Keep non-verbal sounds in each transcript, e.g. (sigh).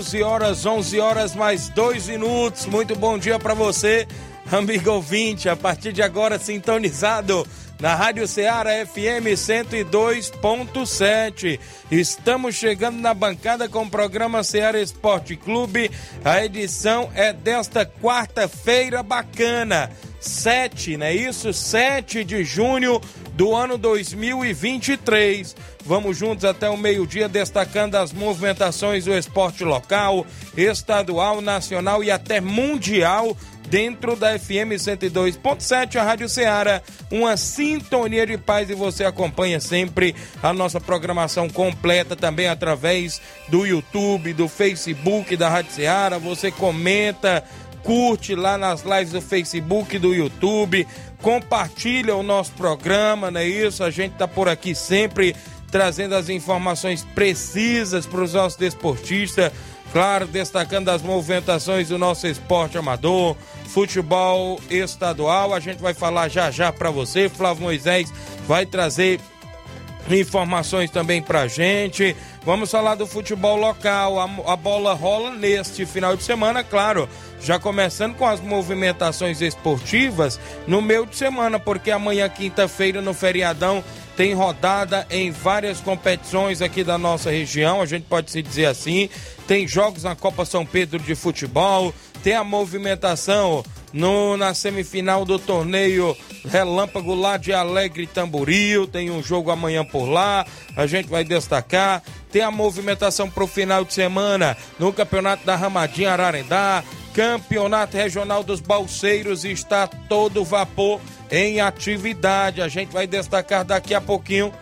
11 horas, 11 horas mais dois minutos. Muito bom dia para você, amigo ouvinte. A partir de agora, sintonizado na Rádio Ceará FM 102.7. Estamos chegando na bancada com o programa Ceará Esporte Clube. A edição é desta quarta-feira bacana. 7, não é isso? 7 de junho do ano 2023. Vamos juntos até o meio-dia destacando as movimentações do esporte local, estadual, nacional e até mundial dentro da FM 102.7, a Rádio Ceará, uma sintonia de paz e você acompanha sempre a nossa programação completa também através do YouTube, do Facebook da Rádio Ceará. Você comenta, curte lá nas lives do Facebook, do YouTube, compartilha o nosso programa, não é isso? A gente tá por aqui sempre trazendo as informações precisas para os nossos desportistas, claro, destacando as movimentações do nosso esporte amador, futebol estadual. A gente vai falar já já para você. Flávio Moisés vai trazer informações também pra gente. Vamos falar do futebol local. A, a, bola rola neste final de semana, claro. Já começando com as movimentações esportivas no meio de semana, porque amanhã, quinta-feira, no feriadão, tem rodada em várias competições aqui da nossa região, a gente pode se dizer assim. Tem jogos na Copa São Pedro de futebol, tem a movimentação no, na semifinal do torneio Relâmpago lá de Alegre Tamboril. Tem um jogo amanhã por lá, a gente vai destacar. Tem a movimentação para o final de semana no Campeonato da Ramadinha Ararendá. Campeonato Regional dos Balseiros está todo vapor em atividade. A gente vai destacar daqui a pouquinho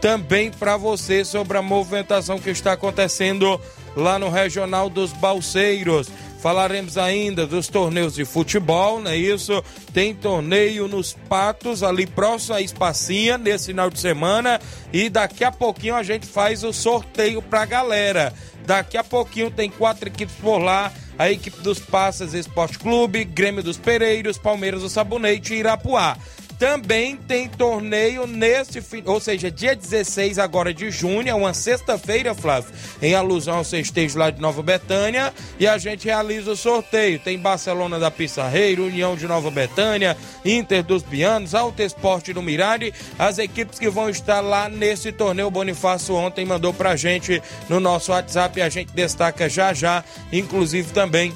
também para você sobre a movimentação que está acontecendo lá no Regional dos Balseiros. Falaremos ainda dos torneios de futebol, não é isso? Tem torneio nos Patos, ali próximo à Espacinha, nesse final de semana. E daqui a pouquinho a gente faz o sorteio pra galera. Daqui a pouquinho tem quatro equipes por lá. A equipe dos Passas Esporte Clube, Grêmio dos Pereiros, Palmeiras do Sabonete e Irapuá. Também tem torneio neste, ou seja, dia 16 agora de junho, é uma sexta-feira, Flávio, em alusão ao sextejo lá de Nova Betânia, e a gente realiza o sorteio. Tem Barcelona da Pissarreira, União de Nova Betânia, Inter dos Bianos, Alto Esporte do Mirade, as equipes que vão estar lá nesse torneio. O Bonifácio ontem mandou pra gente no nosso WhatsApp e a gente destaca já já, inclusive também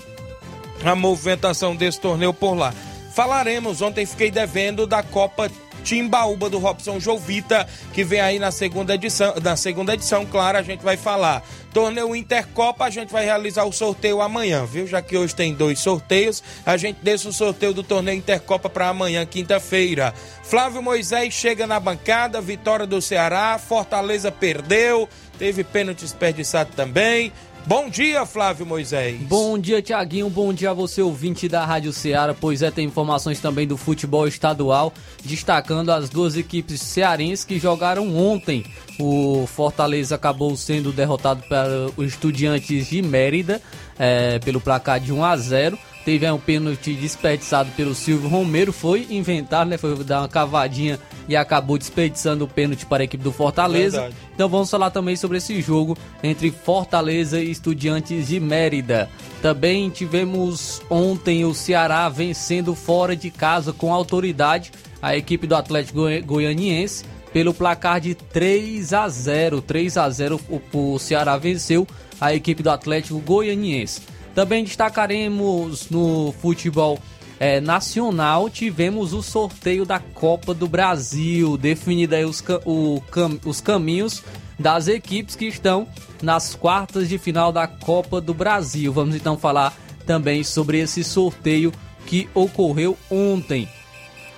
a movimentação desse torneio por lá. Falaremos, ontem fiquei devendo da Copa Timbaúba do Robson Jovita, que vem aí na segunda edição, na segunda edição, claro, a gente vai falar. Torneio Intercopa, a gente vai realizar o sorteio amanhã, viu? Já que hoje tem dois sorteios, a gente deixa o sorteio do torneio Intercopa para amanhã, quinta-feira. Flávio Moisés chega na bancada, vitória do Ceará, Fortaleza perdeu, teve pênalti desperdiçado também. Bom dia, Flávio Moisés. Bom dia, Tiaguinho. Bom dia a você, ouvinte da Rádio Ceará. Pois é, tem informações também do futebol estadual, destacando as duas equipes cearenses que jogaram ontem. O Fortaleza acabou sendo derrotado os Estudiantes de Mérida é, pelo placar de 1 a 0 teve aí um pênalti desperdiçado pelo Silvio Romero, foi inventado, né? Foi dar uma cavadinha e acabou desperdiçando o pênalti para a equipe do Fortaleza. Verdade. Então vamos falar também sobre esse jogo entre Fortaleza e Estudiantes de Mérida. Também tivemos ontem o Ceará vencendo fora de casa com autoridade a equipe do Atlético Goi- Goianiense pelo placar de 3 a 0. 3 a 0 o, o Ceará venceu a equipe do Atlético Goianiense. Também destacaremos no futebol é, nacional, tivemos o sorteio da Copa do Brasil, definido aí os, o, cam, os caminhos das equipes que estão nas quartas de final da Copa do Brasil. Vamos então falar também sobre esse sorteio que ocorreu ontem.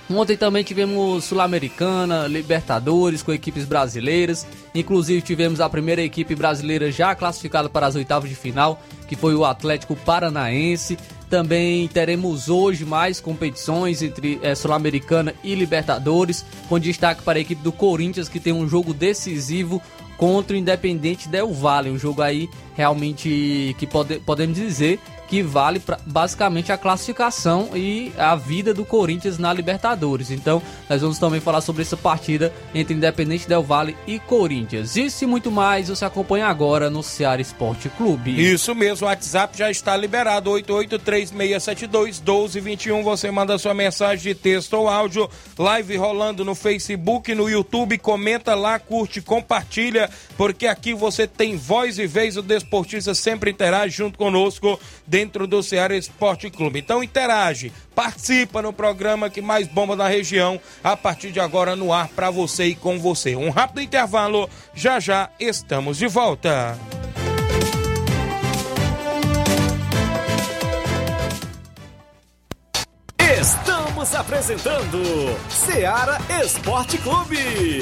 Ontem também tivemos Sul-Americana, Libertadores com equipes brasileiras. Inclusive tivemos a primeira equipe brasileira já classificada para as oitavas de final, que foi o Atlético Paranaense. Também teremos hoje mais competições entre é, Sul-Americana e Libertadores, com destaque para a equipe do Corinthians, que tem um jogo decisivo contra o Independente Del Valle. Um jogo aí realmente que pode, podemos dizer que vale pra, basicamente a classificação e a vida do Corinthians na Libertadores. Então, nós vamos também falar sobre essa partida entre Independente Del Vale e Corinthians. Isso e muito mais você acompanha agora no Ceará Esporte Clube. Isso mesmo, o WhatsApp já está liberado, 8836721221. Você manda sua mensagem de texto ou áudio, live rolando no Facebook, no YouTube, comenta lá, curte, compartilha, porque aqui você tem voz e vez, o desportista sempre interage junto conosco dentro do Ceará Esporte Clube. Então interage, participa no programa que mais bomba da região, a partir de agora no ar para você e com você. Um rápido intervalo, já já estamos de volta. Estamos apresentando Ceará Esporte Clube.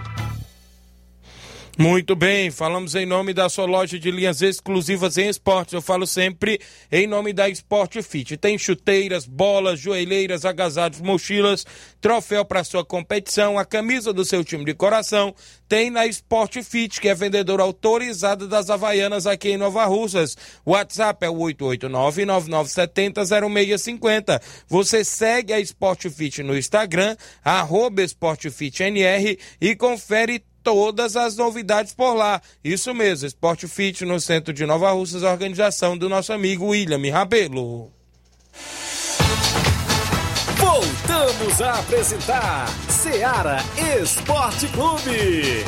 Muito bem, falamos em nome da sua loja de linhas exclusivas em esportes. Eu falo sempre em nome da Sport Fit. Tem chuteiras, bolas, joelheiras, agasalhos, mochilas, troféu para sua competição, a camisa do seu time de coração. Tem na Sport Fit, que é vendedora autorizada das Havaianas aqui em Nova Russas. WhatsApp é o 889-9970-0650. Você segue a Sport Fit no Instagram, arroba SportFitNR e confere todas as novidades por lá. Isso mesmo, Esporte Fit no centro de Nova Russas, organização do nosso amigo William Rabelo. Voltamos a apresentar Seara Esporte Clube.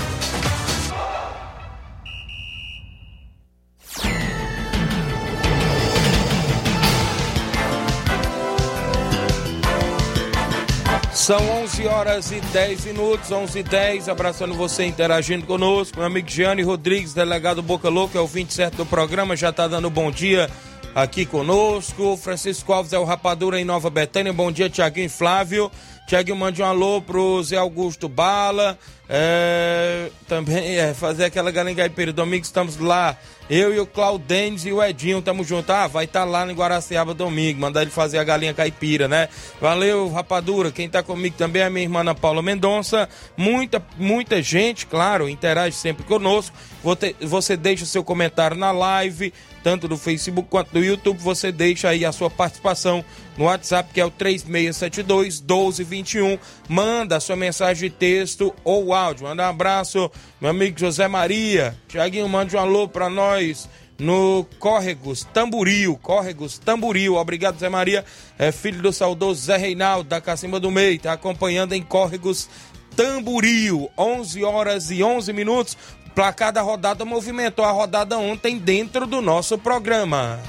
São 11 horas e 10 minutos, 11 e 10, abraçando você, interagindo conosco. Meu amigo Gianni Rodrigues, delegado Boca Louca, é o 27 do programa, já está dando bom dia aqui conosco. Francisco Alves é o Rapadura em Nova Betânia. Bom dia, Tiaguinho Flávio. Tiaguinho, mande um alô pro Zé Augusto Bala. É, também é, fazer aquela galinha caipira. Domingo estamos lá. Eu e o Claudênis e o Edinho tamo junto. Ah, vai estar tá lá em Guaraciaba domingo. Mandar ele fazer a galinha caipira, né? Valeu, rapadura. Quem tá comigo também é a minha irmã Ana Paula Mendonça. Muita, muita gente, claro, interage sempre conosco. Você deixa seu comentário na live, tanto do Facebook quanto do YouTube. Você deixa aí a sua participação no WhatsApp, que é o 3672 1221. Manda sua mensagem de texto ou áudio. Manda um abraço, meu amigo José Maria. Tiaguinho, mande um alô pra nós no Córregos Tamburil, Córregos Tamburil. Obrigado, Zé Maria, é filho do saudoso Zé Reinaldo da Cacimba do Meio, tá acompanhando em Córregos Tamburil, 11 horas e 11 minutos. Placar da rodada movimentou a rodada ontem dentro do nosso programa.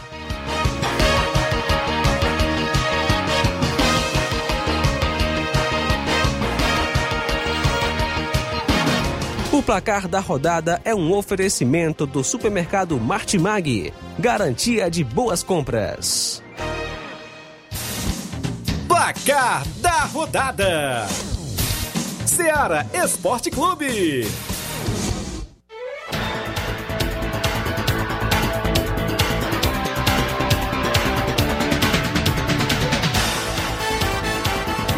O placar da rodada é um oferecimento do supermercado Martimag. Garantia de boas compras. Placar da rodada: Seara Esporte Clube.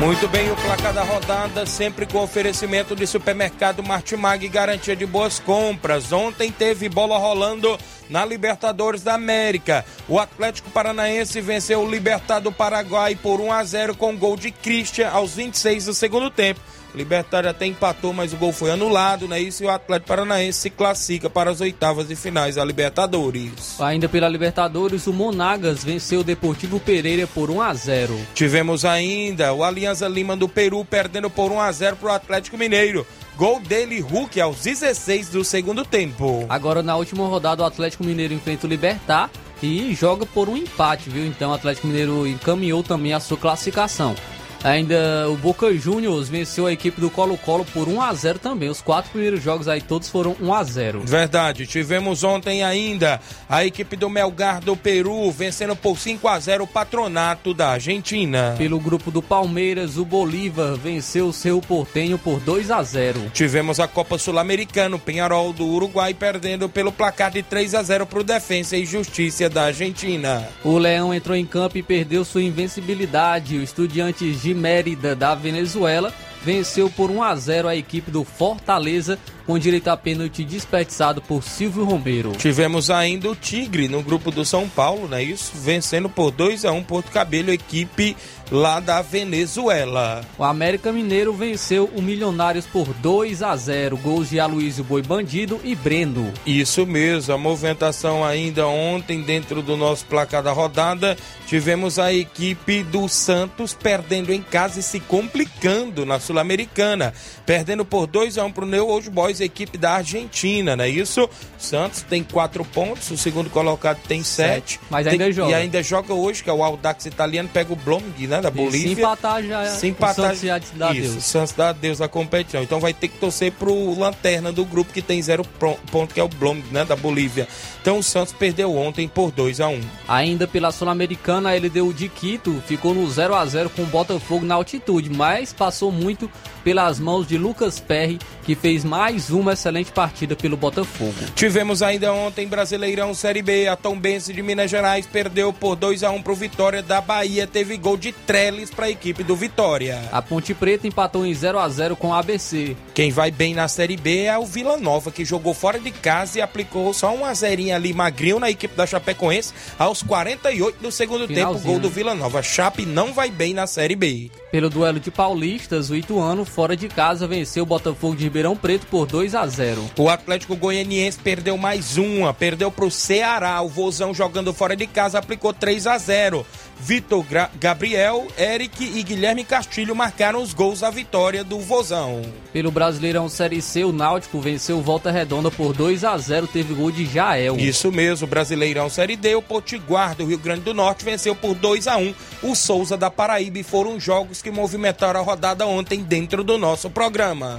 Muito bem, o placar da rodada, sempre com oferecimento de supermercado Martimag, garantia de boas compras. Ontem teve bola rolando na Libertadores da América. O Atlético Paranaense venceu o Libertado Paraguai por 1 a 0 com gol de Christian aos 26 do segundo tempo. Libertário até empatou, mas o gol foi anulado, né? Isso e o Atlético Paranaense se classifica para as oitavas de finais da Libertadores. Ainda pela Libertadores, o Monagas venceu o Deportivo Pereira por 1 a 0. Tivemos ainda o Alianza Lima do Peru perdendo por 1 a 0 para o Atlético Mineiro. Gol dele, Hulk, aos 16 do segundo tempo. Agora, na última rodada, o Atlético Mineiro enfrenta o Libertar e joga por um empate, viu? Então, o Atlético Mineiro encaminhou também a sua classificação. Ainda o Boca Juniors venceu a equipe do Colo-Colo por 1 a 0 também. Os quatro primeiros jogos aí todos foram 1 a 0. Verdade. Tivemos ontem ainda a equipe do Melgar do Peru vencendo por 5 a 0 o Patronato da Argentina. Pelo grupo do Palmeiras, o Bolívar venceu o seu Portenho por 2 a 0. Tivemos a Copa Sul-Americana, o Penharol do Uruguai perdendo pelo placar de 3 a 0 para o Defensa e Justiça da Argentina. O Leão entrou em campo e perdeu sua invencibilidade. O Estudiantes de Mérida da Venezuela venceu por 1 a 0 a equipe do Fortaleza com direito a pênalti desperdiçado por Silvio Romero. Tivemos ainda o Tigre no grupo do São Paulo, né? Isso, vencendo por 2 a 1 Porto Cabelo, equipe lá da Venezuela. O América Mineiro venceu o Milionários por 2 a 0, gols de Aloysio Boi Bandido e Brendo. Isso mesmo, a movimentação ainda ontem dentro do nosso placar da rodada, tivemos a equipe do Santos perdendo em casa e se complicando na Sul-Americana, perdendo por 2 a 1 para o New Old Boys, equipe da Argentina, não é isso? Santos tem 4 pontos, o segundo colocado tem 7. Mas ainda tem, joga. E ainda joga hoje, que é o Aldax italiano, pega o Blong, né, da Bolívia. E se empatar já é se empatar, o Santos já dá isso, Deus. Santos dá Deus na competição. Então vai ter que torcer pro lanterna do grupo que tem zero ponto, que é o Blom, né, da Bolívia. Então o Santos perdeu ontem por 2 a 1 Ainda pela Sul-Americana, ele deu de Quito, ficou no 0 a 0 com o Botafogo na altitude, mas passou muito pelas mãos de Lucas Perry, que fez mais uma excelente partida pelo Botafogo. Tivemos ainda ontem Brasileirão Série B, a Tombense de Minas Gerais perdeu por 2 a 1 pro Vitória da Bahia, teve gol de Trellis para a equipe do Vitória. A Ponte Preta empatou em 0 a 0 com o ABC. Quem vai bem na Série B é o Vila Nova, que jogou fora de casa e aplicou só um azerinho ali magrinho na equipe da Chapecoense aos 48 do segundo tempo, Finalzinho, gol do né? Vila Nova. Chape não vai bem na Série B. Pelo duelo de paulistas, o Ituano, fora de casa, venceu o Botafogo de Ribeirão Preto por 2 a 0. O Atlético Goianiense perdeu mais uma, perdeu pro Ceará. O Vozão jogando fora de casa aplicou 3 a 0. Vitor Gra- Gabriel, Eric e Guilherme Castilho marcaram os gols da vitória do Vozão. Pelo Brasileirão Série C, o Náutico venceu o Volta Redonda por 2 a 0 teve gol de Jael. Isso mesmo, Brasileirão Série D, o Potiguar do Rio Grande do Norte venceu por 2 a 1 o Souza da Paraíba e foram jogos que movimentaram a rodada ontem dentro do nosso programa.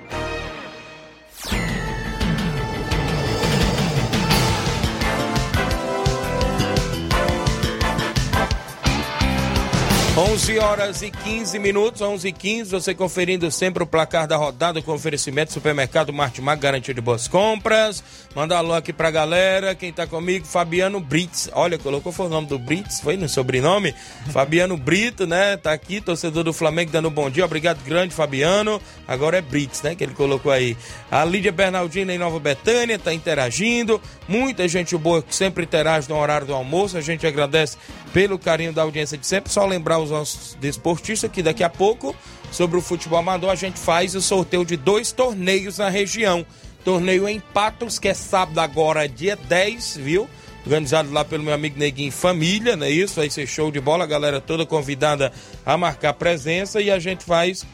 11 horas e 15 minutos, 11 e 15, você conferindo sempre o placar da rodada com oferecimento Supermercado Martimag, garantia de boas compras. Manda alô aqui pra galera, quem tá comigo, Fabiano Brits. Olha, colocou foi o nome do Brits, foi no sobrenome? (laughs) Fabiano Brito, né? Tá aqui, torcedor do Flamengo dando um bom dia. Obrigado, grande Fabiano. Agora é Brits, né? Que ele colocou aí. A Lídia Bernardina em Nova Betânia tá interagindo. Muita gente boa que sempre interage no horário do almoço. A gente agradece pelo carinho da audiência de sempre. Só lembrar os nossos desportistas que daqui a pouco, sobre o futebol amador, a gente faz o sorteio de dois torneios na região. Torneio em Patos, que é sábado agora, dia 10, viu? Organizado lá pelo meu amigo Neguinho Família, não é isso? Vai ser show de bola, a galera toda convidada a marcar presença e a gente faz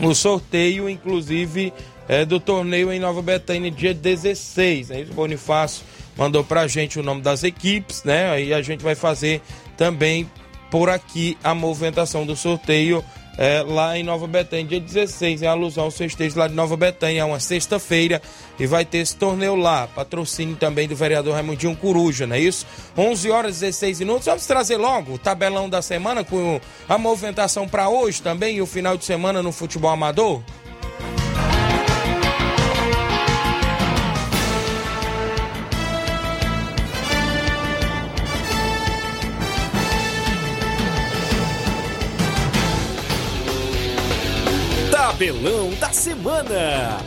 o sorteio, inclusive, é, do torneio em Nova Betânia, dia 16. Né? Bonifácio mandou pra gente o nome das equipes, né? Aí a gente vai fazer também por aqui a movimentação do sorteio é, lá em Nova Betânia, dia 16, em alusão ao festejo lá de Nova Betânia, é uma sexta-feira, e vai ter esse torneio lá. Patrocínio também do vereador Raimundinho Coruja, não é isso? 11 horas e 16 minutos. Vamos trazer logo o tabelão da semana com a movimentação para hoje também e o final de semana no futebol amador? 'Tabelão da Semana.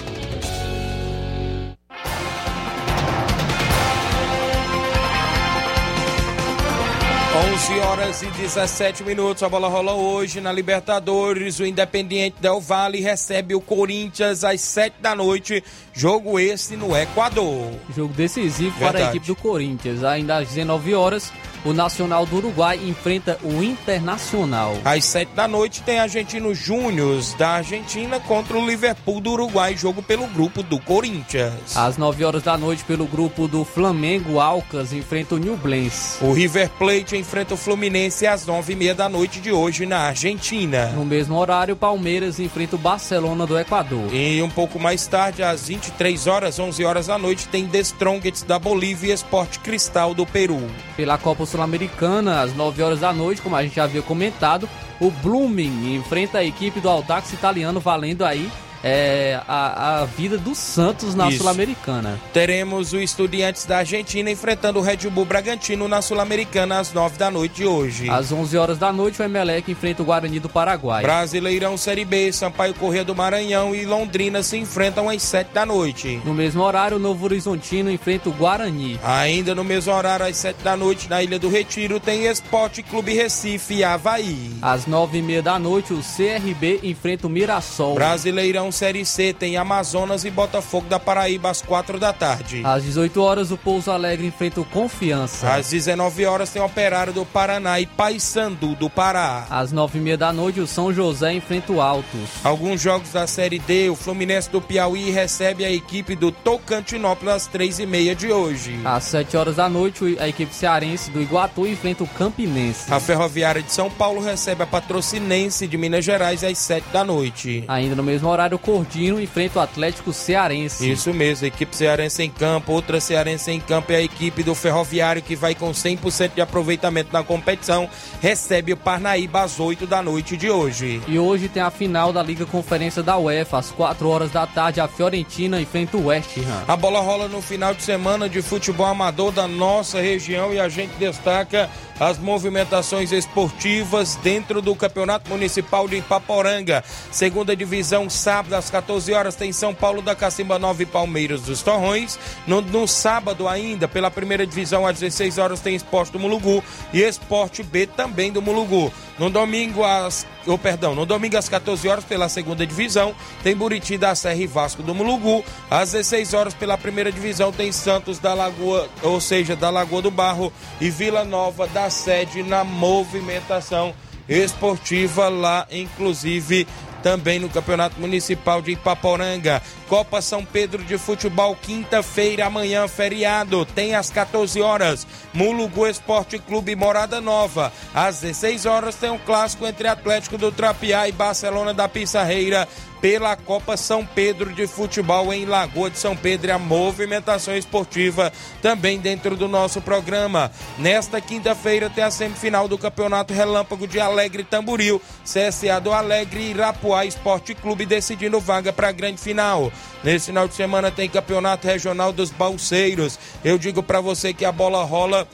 Onze horas e 17 minutos. A bola rola hoje na Libertadores. O Independiente Del Valle recebe o Corinthians às 7 da noite. Jogo esse no Equador. Jogo decisivo Verdade. para a equipe do Corinthians. Ainda às 19 horas, o Nacional do Uruguai enfrenta o Internacional. Às 7 da noite tem Argentino Júnior da Argentina contra o Liverpool do Uruguai, jogo pelo grupo do Corinthians. Às 9 horas da noite, pelo grupo do Flamengo, Alcas enfrenta o Newblense. O River Plate enfrenta o Fluminense às 9 e meia da noite de hoje na Argentina. No mesmo horário, Palmeiras enfrenta o Barcelona do Equador. E um pouco mais tarde, às 23 horas, 11 horas da noite, tem The Strongest da Bolívia e Esporte Cristal do Peru. Pela Copa Sul-Americana, às 9 horas da noite, como a gente já havia comentado. O Blooming enfrenta a equipe do Aldax italiano, valendo aí é, a, a vida do Santos na Sul-Americana. Teremos o Estudiantes da Argentina enfrentando o Red Bull Bragantino na Sul-Americana às 9 da noite de hoje. Às 11 horas da noite, o Emelec enfrenta o Guarani do Paraguai. Brasileirão Série B, Sampaio Corrêa do Maranhão e Londrina se enfrentam às 7 da noite. No mesmo horário, o Novo Horizontino enfrenta o Guarani. Ainda no mesmo horário, às 7 da noite, na Ilha do Retiro, tem Esporte Clube Recife e Havaí. Às 9 e meia da noite, o CRB enfrenta o Mirassol. Brasileirão Série C tem Amazonas e Botafogo da Paraíba às 4 da tarde. Às 18 horas, o Pouso Alegre enfrenta o Confiança. Às 19 horas, tem Operário do Paraná e Paysandu do Pará. Às 9 e meia da noite, o São José enfrenta o Altos. Alguns jogos da Série D, o Fluminense do Piauí recebe a equipe do Tocantinópolis às 3 e meia de hoje. Às 7 horas da noite, a equipe cearense do Iguatu enfrenta o Campinense. A Ferroviária de São Paulo recebe a Patrocinense de Minas Gerais às 7 da noite. Ainda no mesmo horário, Cordino enfrenta o Atlético Cearense. Isso mesmo, a equipe cearense em campo, outra cearense em campo é a equipe do Ferroviário que vai com 100% de aproveitamento na competição, recebe o Parnaíba às 8 da noite de hoje. E hoje tem a final da Liga Conferência da UEFA, às 4 horas da tarde, a Fiorentina enfrenta o West Ham. A bola rola no final de semana de futebol amador da nossa região e a gente destaca as movimentações esportivas dentro do Campeonato Municipal de Ipaporanga. Segunda divisão, sábado às 14 horas, tem São Paulo da Cacimba 9 e Palmeiras dos Torrões. No, no, sábado ainda, pela primeira divisão, às 16 horas, tem Esporte do Mulugu e Esporte B também do Mulugu. No domingo, às. Oh, perdão, no domingo às 14 horas, pela segunda divisão, tem Buriti da Serra e Vasco do Mulugu. Às 16 horas, pela primeira divisão, tem Santos da Lagoa, ou seja, da Lagoa do Barro e Vila Nova da Sede na movimentação esportiva lá, inclusive também no Campeonato Municipal de Ipaporanga. Copa São Pedro de Futebol, quinta-feira, amanhã, feriado, tem às 14 horas. Mulugu Esporte Clube Morada Nova. Às 16 horas tem um clássico entre Atlético do Trapiá e Barcelona da Pissarreira pela Copa São Pedro de Futebol em Lagoa de São Pedro e a movimentação esportiva também dentro do nosso programa. Nesta quinta-feira tem a semifinal do Campeonato Relâmpago de Alegre Tamboril, CSA do Alegre e Irapuá Esporte Clube decidindo vaga para a grande final. Nesse final de semana tem Campeonato Regional dos Balseiros. Eu digo para você que a bola rola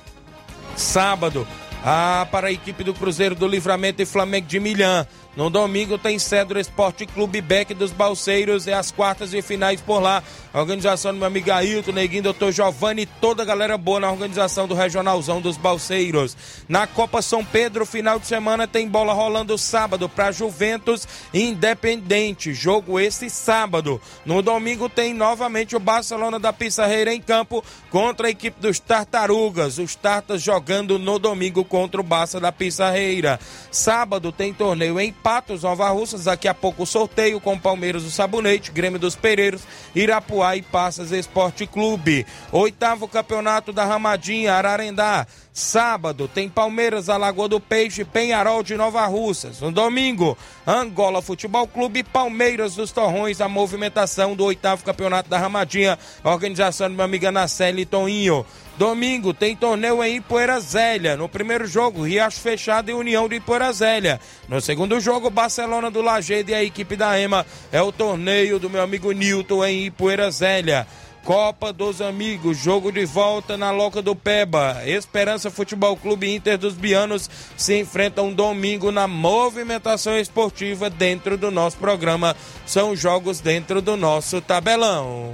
sábado. Ah, para a equipe do Cruzeiro do Livramento e Flamengo de Milhã. No domingo tem Cedro Esporte Clube Beck dos Balseiros e as quartas e finais por lá. A organização do meu amigo Ailton, Neguinho, Doutor Giovanni e toda a galera boa na organização do Regionalzão dos Balseiros. Na Copa São Pedro, final de semana, tem bola rolando sábado para Juventus Independente. Jogo esse sábado. No domingo tem novamente o Barcelona da Pissarreira em campo contra a equipe dos Tartarugas. Os Tartas jogando no domingo contra o Barça da Pissarreira. Sábado tem torneio em Patos, Nova Russas. Daqui a pouco o sorteio com Palmeiras do Sabonete, Grêmio dos Pereiros, Irapuá e Passas Esporte Clube. Oitavo campeonato da Ramadinha, Ararendá. Sábado tem Palmeiras, Alagoa do Peixe, Penharol de Nova Russas. No domingo, Angola Futebol Clube, Palmeiras dos Torrões, a movimentação do oitavo campeonato da Ramadinha, organização do meu amigo Anaceli Toninho. Domingo tem torneio em Ipoeira Zélia. No primeiro jogo, Riacho Fechado e União de Ipoeira Zélia. No segundo jogo, Barcelona do Lajeado e a equipe da EMA. É o torneio do meu amigo Nilton em Ipoeira Zélia. Copa dos Amigos, jogo de volta na Loca do Peba. Esperança Futebol Clube Inter dos Bianos se enfrentam domingo na movimentação esportiva dentro do nosso programa. São jogos dentro do nosso tabelão.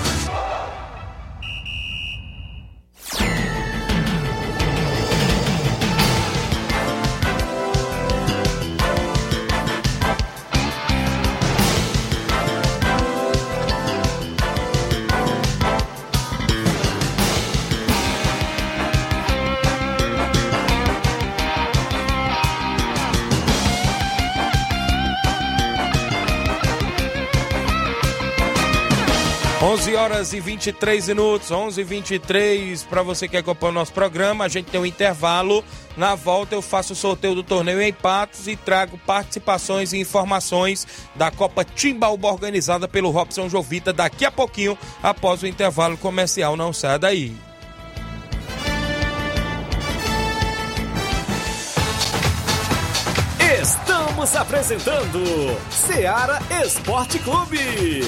11 horas e 23 minutos, 11 e 23 para você que acompanha o nosso programa. A gente tem um intervalo. Na volta eu faço o sorteio do torneio em Patos e trago participações e informações da Copa Timbaúba organizada pelo Robson Jovita daqui a pouquinho, após o intervalo comercial. Não saia daí. Estamos apresentando Seara Esporte Clube.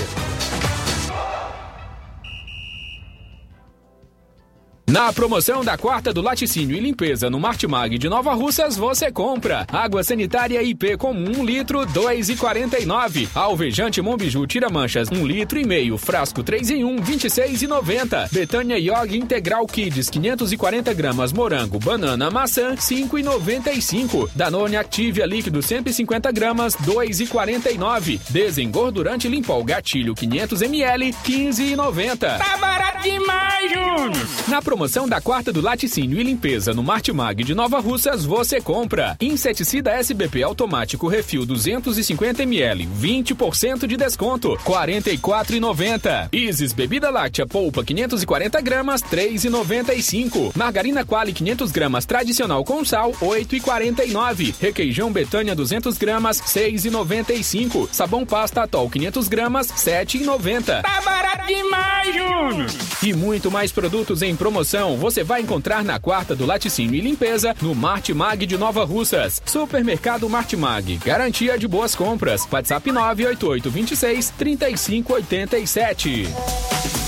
Na promoção da quarta do laticínio e limpeza no Martimag de Nova Russas, você compra água sanitária IP comum 1 litro 2,49. Alvejante Mombiju tira manchas 1 litro e meio, frasco 3 em 1 26,90. Betânia Yog Integral Kids 540 gramas morango, banana, maçã 5,95. Danone Activia líquido 150 gramas 2,49. Desengordurante Limpol Gatilho 500 ml 15,90. Tá barato demais, Júnior! Na promoção da quarta do laticínio e limpeza no Martimag de Nova Russas, você compra inseticida SBP automático refil 250ml, 20% de desconto, R$ 44,90. Isis bebida láctea polpa 540 gramas, 3,95. Margarina Quali 500 gramas tradicional com sal, 8,49. Requeijão Betânia 200 gramas, 6,95. Sabão pasta Atol 500 gramas, 7,90. Tá barato demais, Júnior! E muito mais produtos em promoção você vai encontrar na quarta do Laticínio e Limpeza, no Martimag de Nova Russas. Supermercado Martimag, garantia de boas compras. WhatsApp 988 26 3587.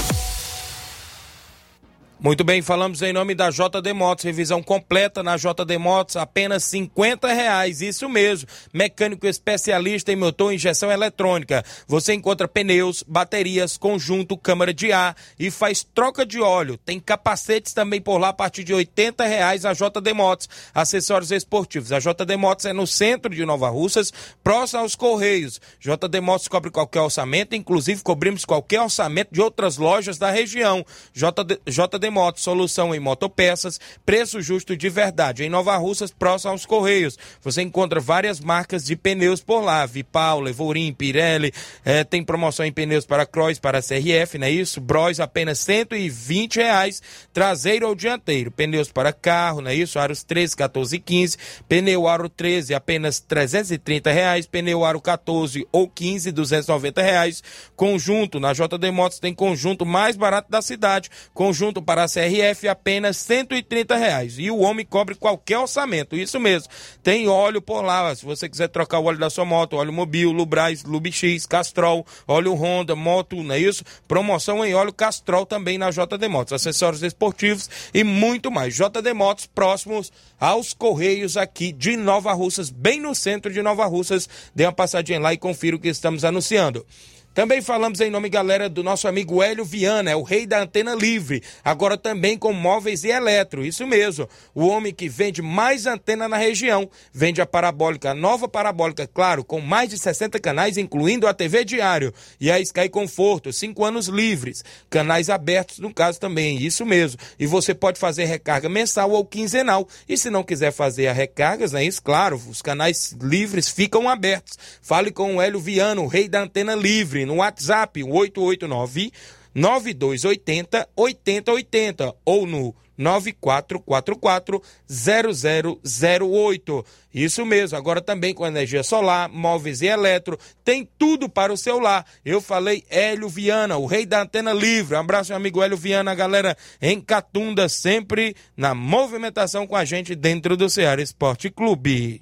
Muito bem, falamos em nome da JD Motos, revisão completa na JD Motos, apenas 50 reais, isso mesmo, mecânico especialista em motor e injeção eletrônica, você encontra pneus, baterias, conjunto, câmara de ar e faz troca de óleo, tem capacetes também por lá a partir de 80 reais a JD Motos, acessórios esportivos, a JD Motos é no centro de Nova Russas, próximo aos Correios, JD Motos cobre qualquer orçamento, inclusive cobrimos qualquer orçamento de outras lojas da região, JD, JD Motos, solução em motopeças, preço justo de verdade. Em Nova Russas, próximo aos Correios. Você encontra várias marcas de pneus por lá. Vipau, Levorim, Pirelli. É, tem promoção em pneus para Cross, para CRF, não é isso? Bros apenas 120 reais, traseiro ou dianteiro. Pneus para carro, não é isso? Aros 13, 14 e 15. Pneu aro 13, apenas 330 reais. Pneu aro 14 ou 15, 290 reais. Conjunto, na JD Motos tem conjunto mais barato da cidade. Conjunto para a CRF apenas 130 reais. E o homem cobre qualquer orçamento, isso mesmo. Tem óleo por lá, se você quiser trocar o óleo da sua moto, óleo Mobil, Lubrais, Lubix, Castrol, óleo Honda, Moto, não é isso? Promoção em óleo Castrol também na JD Motos, acessórios esportivos e muito mais. JD Motos próximos aos Correios aqui de Nova Russas, bem no centro de Nova Russas. Dê uma passadinha lá e confira o que estamos anunciando. Também falamos em nome, galera, do nosso amigo Hélio Viana, é o rei da antena livre, agora também com móveis e eletro, isso mesmo. O homem que vende mais antena na região, vende a parabólica, a nova parabólica, claro, com mais de 60 canais, incluindo a TV Diário e a Sky Conforto, 5 anos livres, canais abertos no caso também, isso mesmo. E você pode fazer recarga mensal ou quinzenal. E se não quiser fazer a recargas, é isso, claro, os canais livres ficam abertos. Fale com o Hélio Viana, o rei da antena livre no WhatsApp 889 9280 8080 ou no 9444 0008. Isso mesmo, agora também com energia solar, móveis e eletro, tem tudo para o seu lar. Eu falei Hélio Viana, o rei da antena livre. Um abraço, meu amigo Hélio Viana, galera em Catunda, sempre na movimentação com a gente dentro do Ceará Esporte Clube.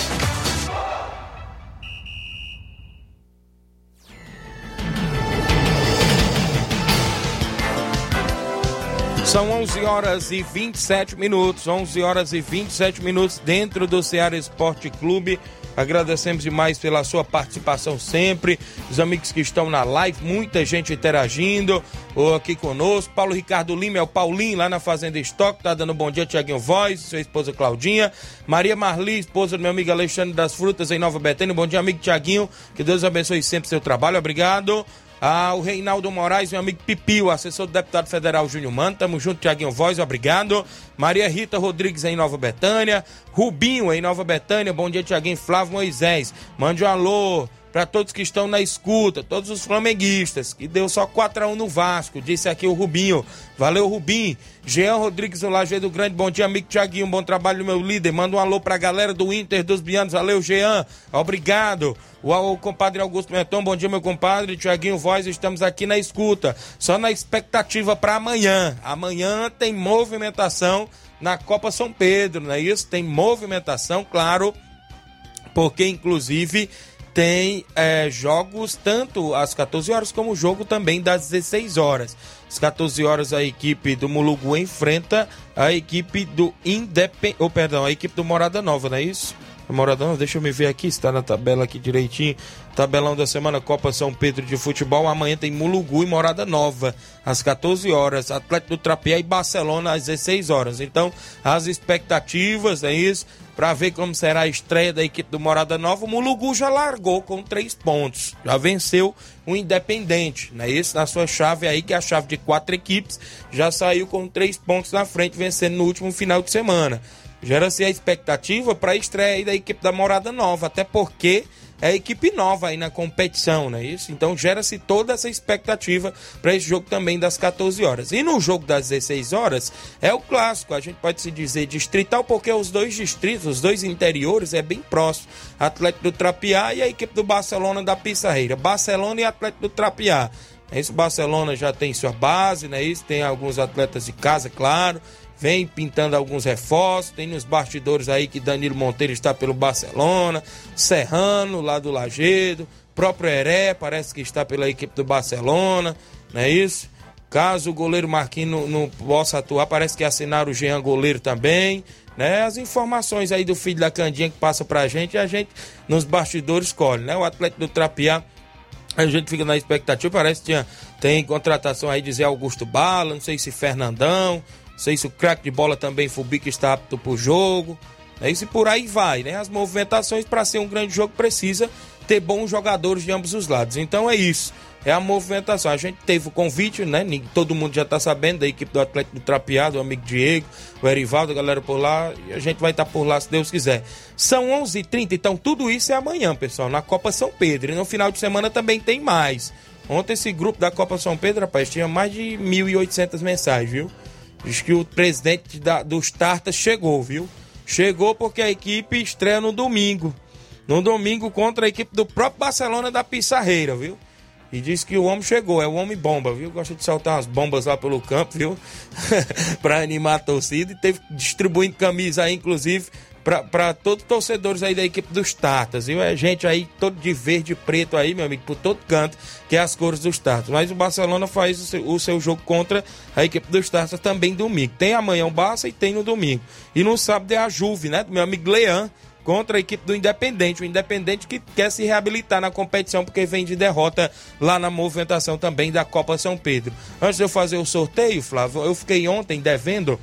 São 11 horas e 27 minutos, 11 horas e 27 minutos dentro do Ceará Esporte Clube. Agradecemos demais pela sua participação sempre, os amigos que estão na live, muita gente interagindo ou aqui conosco. Paulo Ricardo Lima é o Paulinho lá na Fazenda Estoque, tá dando bom dia, Tiaguinho Voz, sua esposa Claudinha. Maria Marli, esposa do meu amigo Alexandre das Frutas em Nova Betânia. Bom dia, amigo Tiaguinho, que Deus abençoe sempre seu trabalho, obrigado. Ah, o Reinaldo Moraes, meu amigo Pipio, assessor do deputado federal Júnior Mano. Tamo junto, Tiaguinho Voz, obrigado. Maria Rita Rodrigues em Nova Betânia. Rubinho em Nova Betânia. Bom dia, Tiaguinho Flávio Moisés. Mande um alô para todos que estão na escuta, todos os flamenguistas, que deu só 4x1 no Vasco, disse aqui o Rubinho. Valeu, Rubinho. Jean Rodrigues do Lajeado Grande, bom dia, amigo Tiaguinho, bom trabalho, meu líder. Manda um alô pra galera do Inter dos Bianos, valeu, Jean, obrigado. O, o compadre Augusto Menton, bom dia, meu compadre. Tiaguinho Voz, estamos aqui na escuta, só na expectativa para amanhã. Amanhã tem movimentação na Copa São Pedro, não é isso? Tem movimentação, claro, porque inclusive tem é, jogos tanto às 14 horas como o jogo também das 16 horas. Às 14 horas a equipe do Mulugu enfrenta a equipe do Independente, oh, perdão, a equipe do Morada Nova, não é isso? Morada Nova, deixa eu me ver aqui, está na tabela aqui direitinho. Tabelão da semana Copa São Pedro de Futebol. Amanhã tem Mulugu e Morada Nova, às 14 horas. Atlético do Trapiá e Barcelona às 16 horas. Então, as expectativas, é isso para ver como será a estreia da equipe do Morada Nova. O Mulugu já largou com três pontos, já venceu o Independente, né? Isso na sua chave aí, que é a chave de quatro equipes, já saiu com três pontos na frente, vencendo no último final de semana. Gera-se a expectativa para a estreia da equipe da Morada Nova, até porque é a equipe nova aí na competição, não é isso? Então gera-se toda essa expectativa para esse jogo também das 14 horas. E no jogo das 16 horas é o clássico, a gente pode se dizer distrital, porque os dois distritos, os dois interiores é bem próximo. Atlético do Trapiá e a equipe do Barcelona da Pissarreira. Barcelona e Atlético do Trapiá. É isso, Barcelona já tem sua base, né? Isso tem alguns atletas de casa, claro vem pintando alguns reforços. Tem nos bastidores aí que Danilo Monteiro está pelo Barcelona, Serrano lá do Lagedo, próprio Heré parece que está pela equipe do Barcelona, não é isso? Caso o goleiro Marquinhos não, não possa atuar, parece que assinaram o Jean goleiro também. Né? As informações aí do filho da Candinha que passa pra gente, a gente nos bastidores colhe, né? O atleta do Trapiá a gente fica na expectativa, parece que tinha, tem contratação aí de Zé Augusto Bala, não sei se Fernandão, sei se o craque de bola também Fubica está apto para o jogo. É isso e por aí vai, né? As movimentações para ser um grande jogo precisa ter bons jogadores de ambos os lados. Então é isso. É a movimentação. A gente teve o convite, né? Todo mundo já está sabendo da equipe do Atlético do Trapeado, o amigo Diego, o Erivaldo, a galera por lá. E a gente vai estar tá por lá se Deus quiser. São 11:30 h 30 então tudo isso é amanhã, pessoal, na Copa São Pedro. E no final de semana também tem mais. Ontem esse grupo da Copa São Pedro, rapaz, tinha mais de 1.800 mensagens, viu? Diz que o presidente da, dos Tartas chegou, viu? Chegou porque a equipe estreia no domingo. No domingo contra a equipe do próprio Barcelona da Pissarreira, viu? E diz que o homem chegou, é o homem bomba, viu? Gosta de soltar umas bombas lá pelo campo, viu? (laughs) pra animar a torcida. E teve distribuindo camisa aí, inclusive, para todos os torcedores aí da equipe dos Tartas, viu? É gente aí todo de verde e preto aí, meu amigo, por todo canto, que é as cores dos Tartas. Mas o Barcelona faz o seu, o seu jogo contra a equipe dos Tartas também domingo. Tem amanhã o Barça e tem no domingo. E no sábado é a Juve, né? Do meu amigo Leão contra a equipe do Independente. O Independente que quer se reabilitar na competição porque vem de derrota lá na movimentação também da Copa São Pedro. Antes de eu fazer o sorteio, Flávio, eu fiquei ontem devendo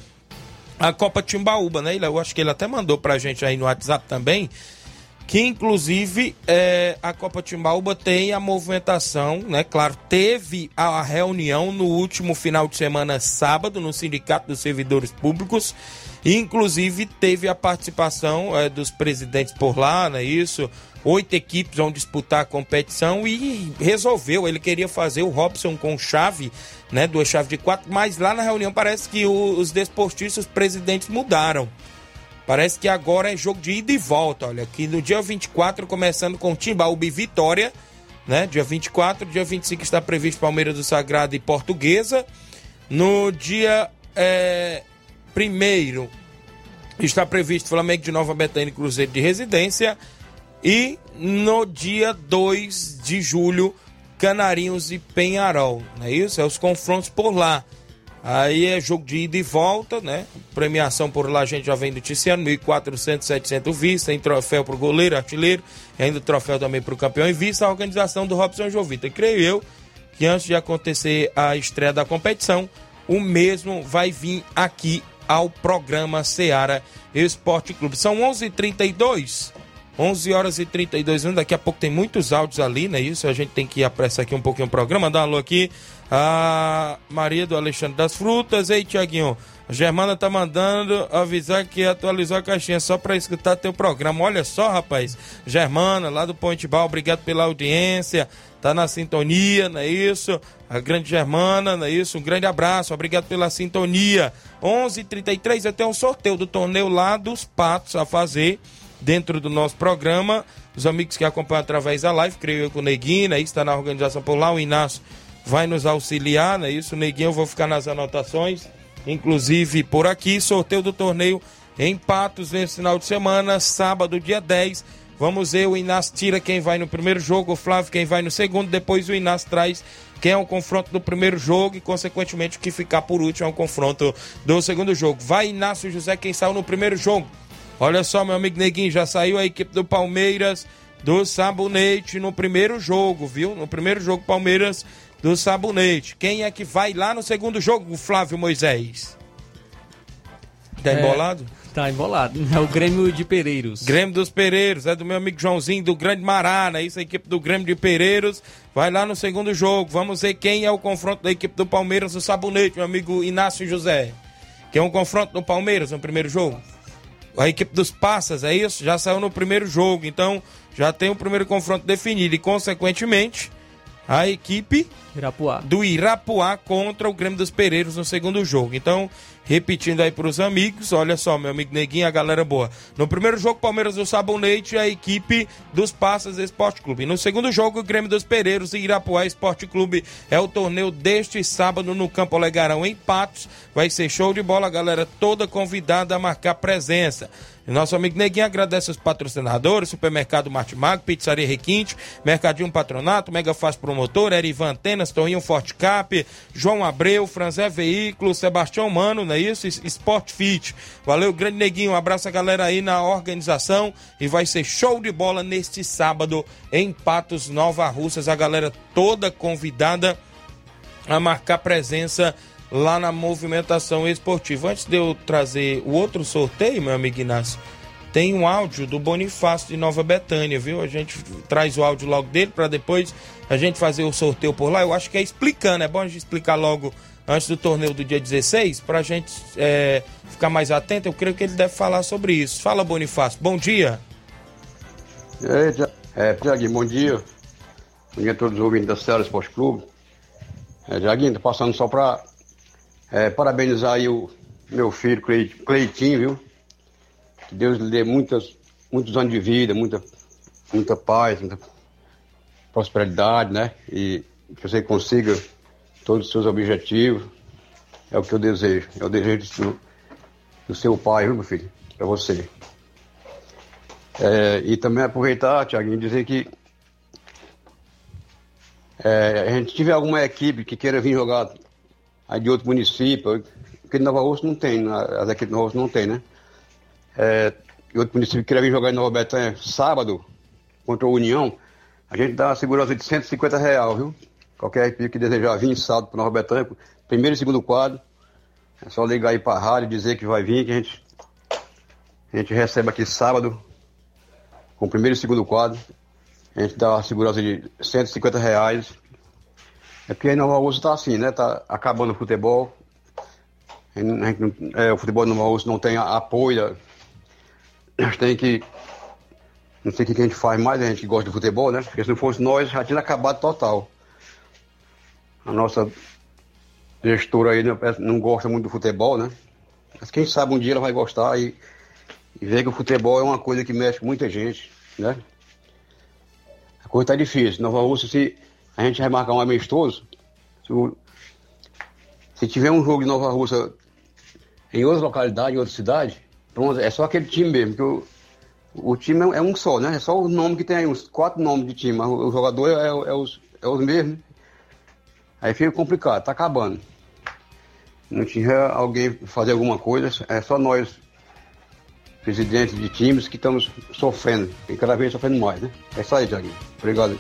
a Copa Timbaúba, né? Eu acho que ele até mandou pra gente aí no WhatsApp também. Que inclusive é, a Copa Timbaúba tem a movimentação, né? Claro, teve a reunião no último final de semana, sábado, no Sindicato dos Servidores Públicos. Inclusive teve a participação é, dos presidentes por lá, né? Isso, oito equipes vão disputar a competição e resolveu. Ele queria fazer o Robson com chave, né? Duas chaves de quatro, mas lá na reunião parece que os desportistas, presidentes mudaram. Parece que agora é jogo de ida e volta. Olha, aqui no dia 24, começando com Timbaúba e Vitória, né? Dia 24, dia 25 está previsto Palmeiras do Sagrado e Portuguesa. No dia é, primeiro está previsto Flamengo de Nova Betânia e Cruzeiro de Residência. E no dia 2 de julho, Canarinhos e Penharol. Não é isso? É os confrontos por lá. Aí é jogo de ida e volta, né? Premiação por lá a gente já vem noticiando: 1.400, 700 vistas. Tem troféu para o goleiro, artilheiro. Ainda troféu também para o campeão em vista. A organização do Robson Jovita. E creio eu que antes de acontecer a estreia da competição, o mesmo vai vir aqui ao programa Seara Esporte Clube. São 11:32 h 32 11 horas e 32 minutos. Daqui a pouco tem muitos áudios ali, né? Isso a gente tem que apressar aqui um pouquinho o programa. Dá um alô aqui. A Maria do Alexandre das Frutas. Ei, Tiaguinho. A Germana tá mandando avisar que atualizou a caixinha só para escutar teu programa. Olha só, rapaz. Germana, lá do Ponte Bal, obrigado pela audiência. Tá na sintonia, não é isso? A grande Germana, não é isso? Um grande abraço, obrigado pela sintonia. 11:33 h 33 eu tenho um sorteio do torneio lá dos Patos a fazer dentro do nosso programa. Os amigos que acompanham através da live, creio eu com o Neguinho, né? está na organização por lá, o Inácio vai nos auxiliar, né? Isso, Neguinho, eu vou ficar nas anotações, inclusive por aqui, sorteio do torneio em Patos nesse final de semana, sábado, dia 10. Vamos ver, o Inácio tira quem vai no primeiro jogo, o Flávio quem vai no segundo, depois o Inácio traz quem é o confronto do primeiro jogo e, consequentemente, o que ficar por último é o confronto do segundo jogo. Vai Inácio José, quem saiu no primeiro jogo. Olha só, meu amigo Neguinho, já saiu a equipe do Palmeiras do Sabonete no primeiro jogo, viu? No primeiro jogo, Palmeiras do Sabonete. Quem é que vai lá no segundo jogo, Flávio Moisés? Tá é, embolado? Tá embolado. É o Grêmio de Pereiros. Grêmio dos Pereiros, é do meu amigo Joãozinho, do Grande Mará, né? Isso, a equipe do Grêmio de Pereiros vai lá no segundo jogo. Vamos ver quem é o confronto da equipe do Palmeiras do Sabonete, meu amigo Inácio José. Quem é o confronto do Palmeiras no primeiro jogo? A equipe dos Passas, é isso? Já saiu no primeiro jogo, então já tem o primeiro confronto definido e, consequentemente, a equipe Irapuá. do Irapuá contra o Grêmio dos Pereiros no segundo jogo. Então, Repetindo aí para os amigos, olha só, meu amigo Neguinho, a galera boa. No primeiro jogo, Palmeiras do Sabonete, a equipe dos Passas Esporte Clube. No segundo jogo, o Grêmio dos Pereiros e Irapuá Esporte Clube. É o torneio deste sábado no Campo Olegarão, em Patos. Vai ser show de bola, galera toda convidada a marcar presença. Nosso amigo Neguinho agradece os patrocinadores, Supermercado Martimago, Pizzaria Requinte, Mercadinho Patronato, Mega Fácil Promotor, Erivan Antenas, Toninho Forte Cap, João Abreu, Franzé Veículos, Sebastião Mano, não é isso? Sport Fit. Valeu, grande Neguinho, um abraço a galera aí na organização e vai ser show de bola neste sábado em Patos, Nova Russas. A galera toda convidada a marcar presença lá na movimentação esportiva. Antes de eu trazer o outro sorteio, meu amigo Inácio, tem um áudio do Bonifácio de Nova Betânia, viu? A gente traz o áudio logo dele para depois a gente fazer o sorteio por lá. Eu acho que é explicando, é bom a gente explicar logo antes do torneio do dia 16, para a gente é, ficar mais atento. Eu creio que ele deve falar sobre isso. Fala, Bonifácio. Bom dia. É, Tiaguinho, bom dia. Bom dia a todos os ouvintes da Ceará Esporte Clube. É, Tiaguinho, tô passando só para é, parabenizar aí o meu filho Cleitinho, viu? Que Deus lhe dê muitas, muitos anos de vida, muita, muita paz, muita prosperidade, né? E que você consiga todos os seus objetivos. É o que eu desejo. É o desejo do, do seu pai, viu, meu filho? Para você. É, e também aproveitar, Tiaguinho, dizer que é, a gente tiver alguma equipe que queira vir jogar aí de outro município, porque Nova Rússia não tem, as equipes de Nova Rússia não tem, né? É, e outro município que queira vir jogar em Nova Betânia sábado contra a União, a gente dá uma segurança de 150 reais, viu? Qualquer equipe que desejar vir sábado para Nova Betânia, primeiro e segundo quadro, é só ligar aí para a rádio e dizer que vai vir, que a gente, a gente recebe aqui sábado, com o primeiro e segundo quadro. A gente dá uma segurança de 150 reais. É porque aí Nova Rússia tá assim, né? Tá acabando o futebol. É, o futebol de Nova Rússia não tem apoio. A gente tem que. Não sei o que a gente faz mais, a gente que gosta de futebol, né? Porque se não fosse nós, já tinha acabado total. A nossa gestora aí não, não gosta muito do futebol, né? Mas quem sabe um dia ela vai gostar e, e ver que o futebol é uma coisa que mexe com muita gente, né? A coisa tá difícil. Nova Rússia, se a gente vai marcar um amistoso, se, se tiver um jogo de Nova Rússia em outra localidade, em outra cidade, pronto, é só aquele time mesmo, porque o, o time é, é um só, né? É só o nome que tem aí, uns quatro nomes de time, mas o, o jogador é, é os, é os mesmos. Aí fica complicado, tá acabando. Não tinha alguém fazer alguma coisa, é só nós, presidentes de times, que estamos sofrendo, e cada vez sofrendo mais, né? É isso aí, Thiaguinho. Obrigado.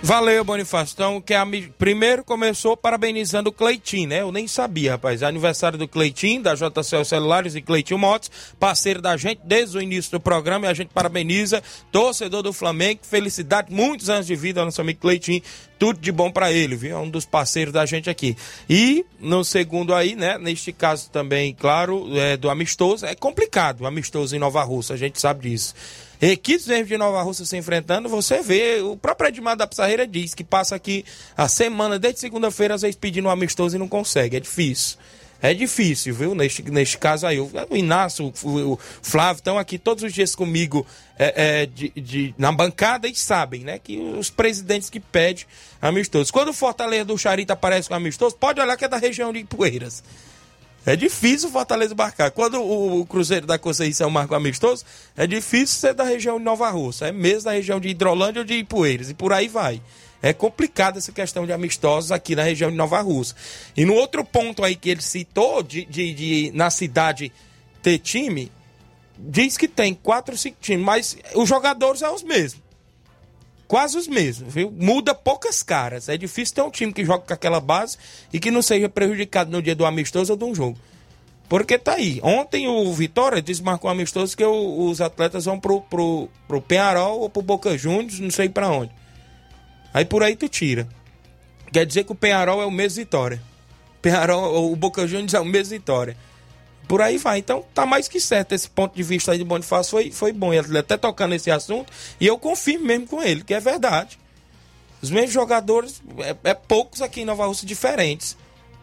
Valeu, Bonifácio. Então, que a primeiro começou parabenizando o Cleitinho, né? Eu nem sabia, rapaz. Aniversário do Cleitinho, da JCL Celulares e Cleitinho Motos, parceiro da gente desde o início do programa e a gente parabeniza, torcedor do Flamengo, felicidade, muitos anos de vida ao nosso amigo Cleitinho, tudo de bom pra ele, viu? É um dos parceiros da gente aqui. E no segundo aí, né? Neste caso também, claro, é, do amistoso, é complicado o amistoso em Nova Rússia, a gente sabe disso. Equipes mesmo de Nova Rússia se enfrentando, você vê, o próprio Edmar da Pissarreira diz que passa aqui a semana, desde segunda-feira, às vezes pedindo um amistoso e não consegue, é difícil. É difícil, viu? Neste, neste caso aí. O, Inácio, o, o Flávio estão aqui todos os dias comigo é, é, de, de- na bancada e sabem, né? Que os presidentes que pedem amistoso. Quando o Fortaleza do Charita aparece com amistoso, pode olhar que é da região de Poeiras. É difícil o Fortaleza marcar. Quando o, Cruzeiro da Conceição marca o amistoso, é difícil ser da região de Nova Rússia. É mesmo da região de Hidrolândia ou de Ipueiras. E por aí vai. É complicada essa questão de amistosos aqui na região de Nova Rússia. E no outro ponto aí que ele citou, de, de, de na cidade ter time, diz que tem quatro, cinco times, mas os jogadores são os mesmos. Quase os mesmos, viu? Muda poucas caras. É difícil ter um time que joga com aquela base e que não seja prejudicado no dia do amistoso ou de um jogo. Porque tá aí. Ontem o Vitória desmarcou um amistoso que o- os atletas vão pro, pro, pro Penharol ou pro Boca Juniors, não sei pra onde. Aí por aí tu tira. Quer dizer que o Penharol é o mesmo Vitória. Penharol, o Boca Juniors é o mesmo Vitória. Por aí vai. Então tá mais que certo. Esse ponto de vista aí de Bonifácio foi, foi bom. Ele até tocando nesse assunto. E eu confirmo mesmo com ele, que é verdade. Os mesmos jogadores, é, é poucos aqui em Nova Rússia diferentes.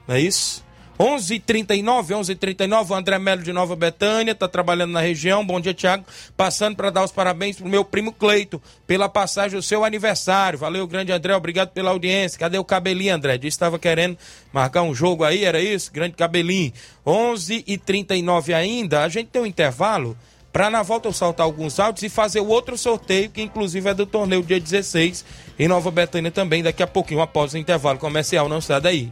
Não é isso? 11h39, 11h39, o André Melo de Nova Betânia, tá trabalhando na região. Bom dia, Thiago. Passando para dar os parabéns pro meu primo Cleito pela passagem do seu aniversário. Valeu, grande André, obrigado pela audiência. Cadê o cabelinho, André? Disse estava querendo marcar um jogo aí, era isso? Grande cabelinho. 11h39 ainda, a gente tem um intervalo. Para na volta eu saltar alguns áudios e fazer o outro sorteio, que inclusive é do torneio dia 16, em Nova Betânia também, daqui a pouquinho, após o intervalo comercial. Não sai daí.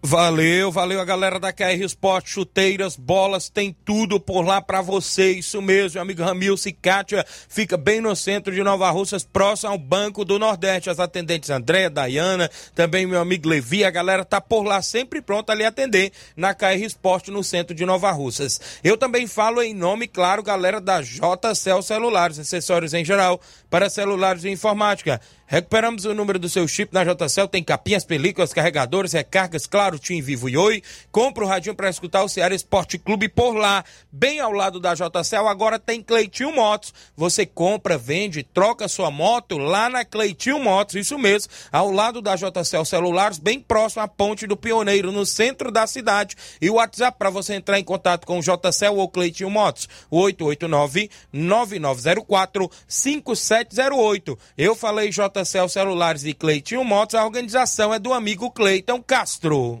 Va- Valeu, valeu a galera da KR Sport, chuteiras, bolas, tem tudo por lá para você, isso mesmo, meu amigo Ramil Cicatia, fica bem no centro de Nova Russas, próximo ao Banco do Nordeste, as atendentes Andréa, Dayana, também meu amigo Levi, a galera tá por lá sempre pronta a lhe atender na KR Sport no centro de Nova Russas. Eu também falo em nome, claro, galera da JCL Celulares, acessórios em geral, para celulares e informática. Recuperamos o número do seu chip na JCL, tem capinhas, películas, carregadores, recargas, claro, Tim Vivo e Oi. Compra o radinho para escutar o Ceará Esporte Clube por lá, bem ao lado da JCL. Agora tem Cleitinho Motos. Você compra, vende, troca sua moto lá na Cleitinho Motos, isso mesmo, ao lado da JCL Celulares, bem próximo à Ponte do Pioneiro, no centro da cidade. E o WhatsApp para você entrar em contato com o JCL ou Cleitinho Motos, 889-9904-5708. Eu falei JCL Celulares e Cleitinho Motos, a organização é do amigo Cleiton Castro.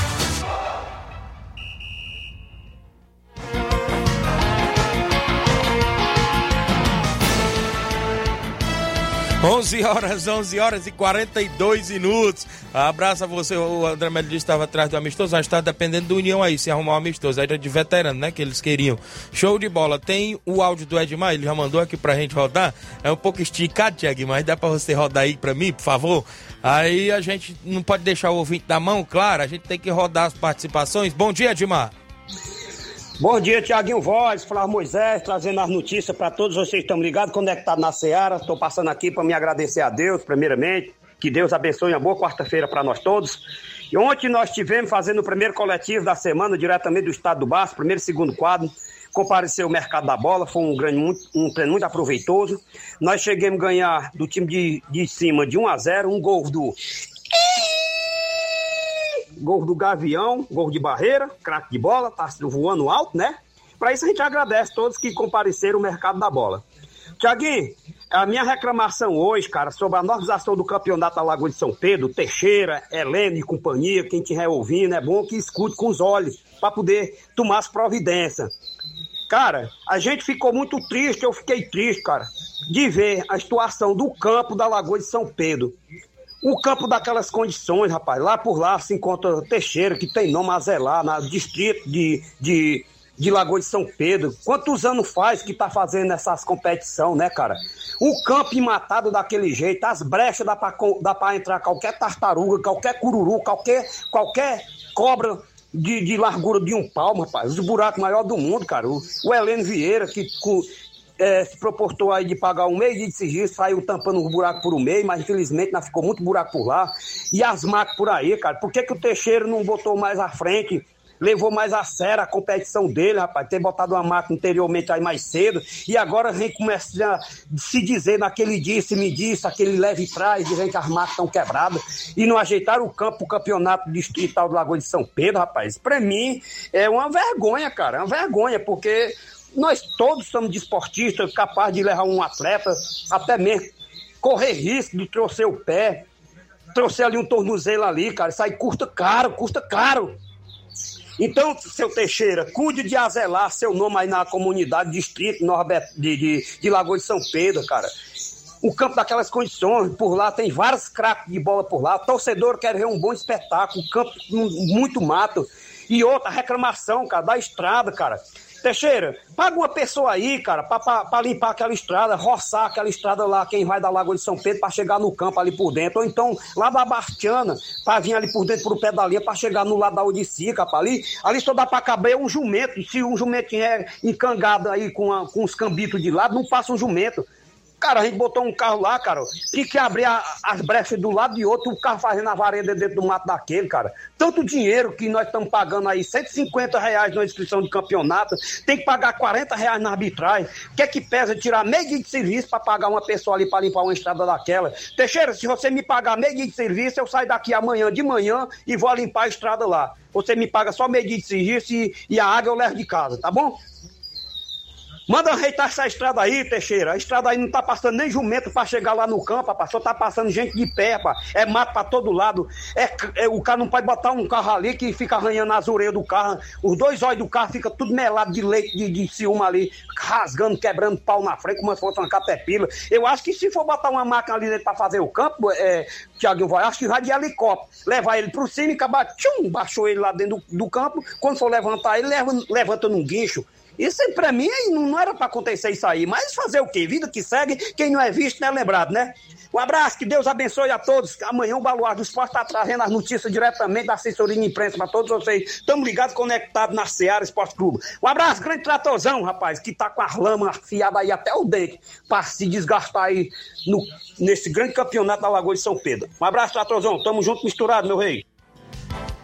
11 horas, 11 horas e 42 minutos. Abraço a você. O André Melo disse estava atrás do amistoso, mas está dependendo do União aí, se arrumar um amistoso. Era de veterano, né? Que eles queriam. Show de bola. Tem o áudio do Edmar, ele já mandou aqui pra gente rodar. É um pouco esticado, Tiago, mas dá pra você rodar aí pra mim, por favor? Aí a gente não pode deixar o ouvinte da mão, claro. A gente tem que rodar as participações. Bom dia, Edmar. Bom dia, Tiaguinho Voz, Flávio Moisés, trazendo as notícias para todos vocês que estão ligados, conectados na Seara. Estou passando aqui para me agradecer a Deus, primeiramente. Que Deus abençoe uma boa quarta-feira para nós todos. E ontem nós tivemos fazendo o primeiro coletivo da semana, diretamente do estado do Baço, primeiro e segundo quadro. Compareceu o mercado da bola, foi um, grande, um treino muito aproveitoso. Nós chegamos a ganhar do time de, de cima de 1 a 0 um gol do gol do Gavião, gol de barreira, craque de bola, tá voando alto, né? Para isso a gente agradece todos que compareceram o mercado da bola. Tiaguinho, a minha reclamação hoje, cara, sobre a normalização do campeonato da Lagoa de São Pedro, Teixeira, Helene e companhia, quem estiver ouvindo, é bom que escute com os olhos, para poder tomar as providências. Cara, a gente ficou muito triste, eu fiquei triste, cara, de ver a situação do campo da Lagoa de São Pedro. O campo daquelas condições, rapaz, lá por lá se encontra Teixeira, que tem nome a zelar, na distrito de, de, de Lagoa de São Pedro. Quantos anos faz que tá fazendo essas competições, né, cara? O campo matado daquele jeito, as brechas dá pra, dá pra entrar qualquer tartaruga, qualquer cururu, qualquer, qualquer cobra de, de, largura de um palmo, rapaz. Os buracos maior do mundo, cara. O, o Heleno Vieira, que, é, se proportou aí de pagar um meio de sigilo, saiu tampando um buraco por um meio, mas infelizmente não ficou muito buraco por lá. E as máquinas por aí, cara. Por que, que o Teixeira não botou mais à frente? Levou mais a sério a competição dele, rapaz. Ter botado uma máquina anteriormente aí mais cedo. E agora gente começa a se dizer naquele disse, me disse, aquele leve trás, dizendo que as máquinas estão quebradas. E não ajeitaram o campo, o campeonato distrital do Lagoa de São Pedro, rapaz. Pra mim é uma vergonha, cara. É uma vergonha, porque nós todos somos desportistas, capazes de levar um atleta, até mesmo correr risco de torcer o pé, trouxer ali um tornozelo ali, cara. Isso aí custa caro, custa caro. Então, seu Teixeira, cuide de azelar seu nome aí na comunidade, distrito de, de, de Lagoa de São Pedro, cara. O campo daquelas condições, por lá tem vários craques de bola por lá. Torcedor quer ver um bom espetáculo, campo muito mato. E outra reclamação, cara, da estrada, cara. Teixeira, paga uma pessoa aí, cara, para limpar aquela estrada, roçar aquela estrada lá, quem vai da Lagoa de São Pedro, para chegar no campo ali por dentro. Ou então, lá da Bastiana, para vir ali por dentro pro pé da linha, para chegar no lado da Odicica, ali. Ali só dá para caber um jumento. Se um jumento é encangado aí com, a, com os cambitos de lado, não passa um jumento. Cara, a gente botou um carro lá, cara, tinha que abrir as brechas do lado e outro, o carro fazendo a varenda dentro do mato daquele, cara. Tanto dinheiro que nós estamos pagando aí, 150 reais na inscrição de campeonato, tem que pagar 40 reais na arbitragem. O que é que pesa tirar meio dia de serviço para pagar uma pessoa ali para limpar uma estrada daquela? Teixeira, se você me pagar meio dia de serviço, eu saio daqui amanhã de manhã e vou limpar a estrada lá. Você me paga só meio dia de serviço e, e a água eu levo de casa, tá bom? Manda ajeitar essa estrada aí, Teixeira. A estrada aí não tá passando nem jumento pra chegar lá no campo, rapaz. Só tá passando gente de pé. É mato pra todo lado. É, é- o cara não pode botar um carro ali que fica arranhando as orelhas do carro. Os dois olhos do carro ficam tudo melado de leite, de, de ciúme ali, rasgando, quebrando pau na frente, como se fosse uma catepila. Eu acho que se for botar uma máquina ali dentro pra fazer o campo, é, Tiaguinho vai, acho que vai de helicóptero. Levar ele pro cima e acabar, tchum, baixou ele lá dentro do, do campo. Quando for levantar ele, leva, levanta num guincho. Isso pra mim não, era pra acontecer isso aí, mas fazer o quê? Vida que segue, quem não é visto não é lembrado, né? Um abraço, que Deus abençoe a todos. Amanhã o Baluar do Esporte está trazendo as notícias diretamente da assessoria de imprensa para todos vocês. Estamos ligados, conectados na Seara Esporte Clube. Um abraço, grande tratorzão, rapaz, que tá com as lamas afiadas aí até o dente, para se desgastar aí no, nesse grande campeonato da Lagoa de São Pedro. Um abraço, tratorzão. Tamo junto, misturado, meu rei.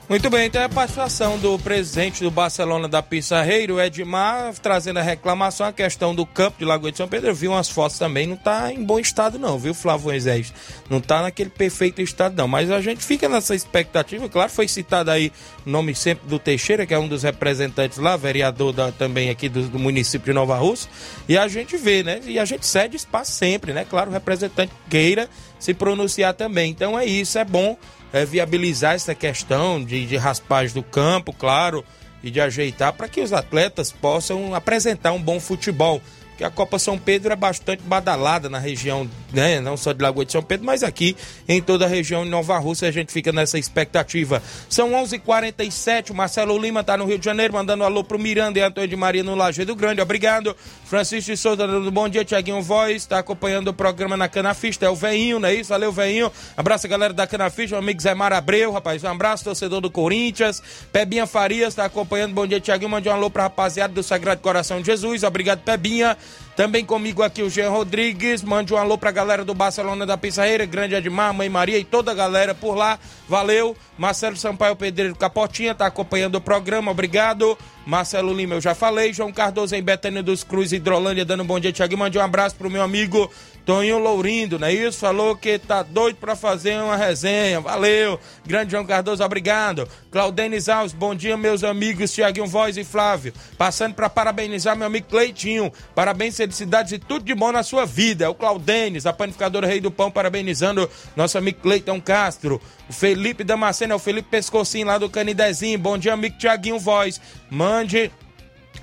Muito bem, então é a participação do presidente do Barcelona da Pissarreiro, Edmar, trazendo a reclamação, a questão do campo de Lagoa de São Pedro. Eu vi umas fotos também, não tá em bom estado não, viu, Flávio Moisés? Não tá naquele perfeito estado não, mas a gente fica nessa expectativa, claro, foi citado aí o nome sempre do Teixeira, que é um dos representantes lá, vereador da- também aqui do, do município de Nova Rússia, e a gente vê, né, e a gente cede espaço sempre, né, claro, o representante queira se pronunciar também, então é isso, é bom é, viabilizar essa questão de, de raspagem do campo, claro, e de ajeitar para que os atletas possam apresentar um bom futebol. Porque a Copa São Pedro é bastante badalada na região, né? Não só de Lagoa de São Pedro, mas aqui em toda a região de Nova Rússia a gente fica nessa expectativa. São 11:47 h 47 o Marcelo Lima está no Rio de Janeiro, mandando um alô pro Miranda e Antônio de Maria no Lajeado Grande. Obrigado. Francisco de Souza dando bom dia, Tiaguinho Voz, está acompanhando o programa na Canafista. É o Veinho, não é isso? Valeu, Veinho. Abraço a galera da Canafista, o amigo Zé Mar Abreu, rapaz. Um abraço, torcedor do Corinthians. Pebinha Farias está acompanhando. Bom dia, Tiaguinho. Mande um alô pra rapaziada do Sagrado Coração de Jesus. Obrigado, Pebinha. Também comigo aqui o Jean Rodrigues. Mande um alô pra galera do Barcelona da Pissarreira, Grande Edmar, Mãe Maria e toda a galera por lá. Valeu. Marcelo Sampaio Pedreiro Capotinha tá acompanhando o programa. Obrigado. Marcelo Lima, eu já falei. João Cardoso em Betânia dos Cruz, Hidrolândia, dando um bom dia, Tiago. Mande um abraço pro meu amigo Toninho Lourindo, não é isso? Falou que tá doido pra fazer uma resenha. Valeu. Grande João Cardoso, obrigado. Claudenis Alves, bom dia, meus amigos Tiaguinho Voz e Flávio. Passando pra parabenizar meu amigo Cleitinho. Parabéns, felicidades e tudo de bom na sua vida. É o Claudenis, a panificadora Rei do Pão, parabenizando nosso amigo Cleiton Castro. O Felipe Damasceno, é o Felipe Pescocinho lá do Canidezinho. Bom dia, amigo Tiaguinho Voz. Mande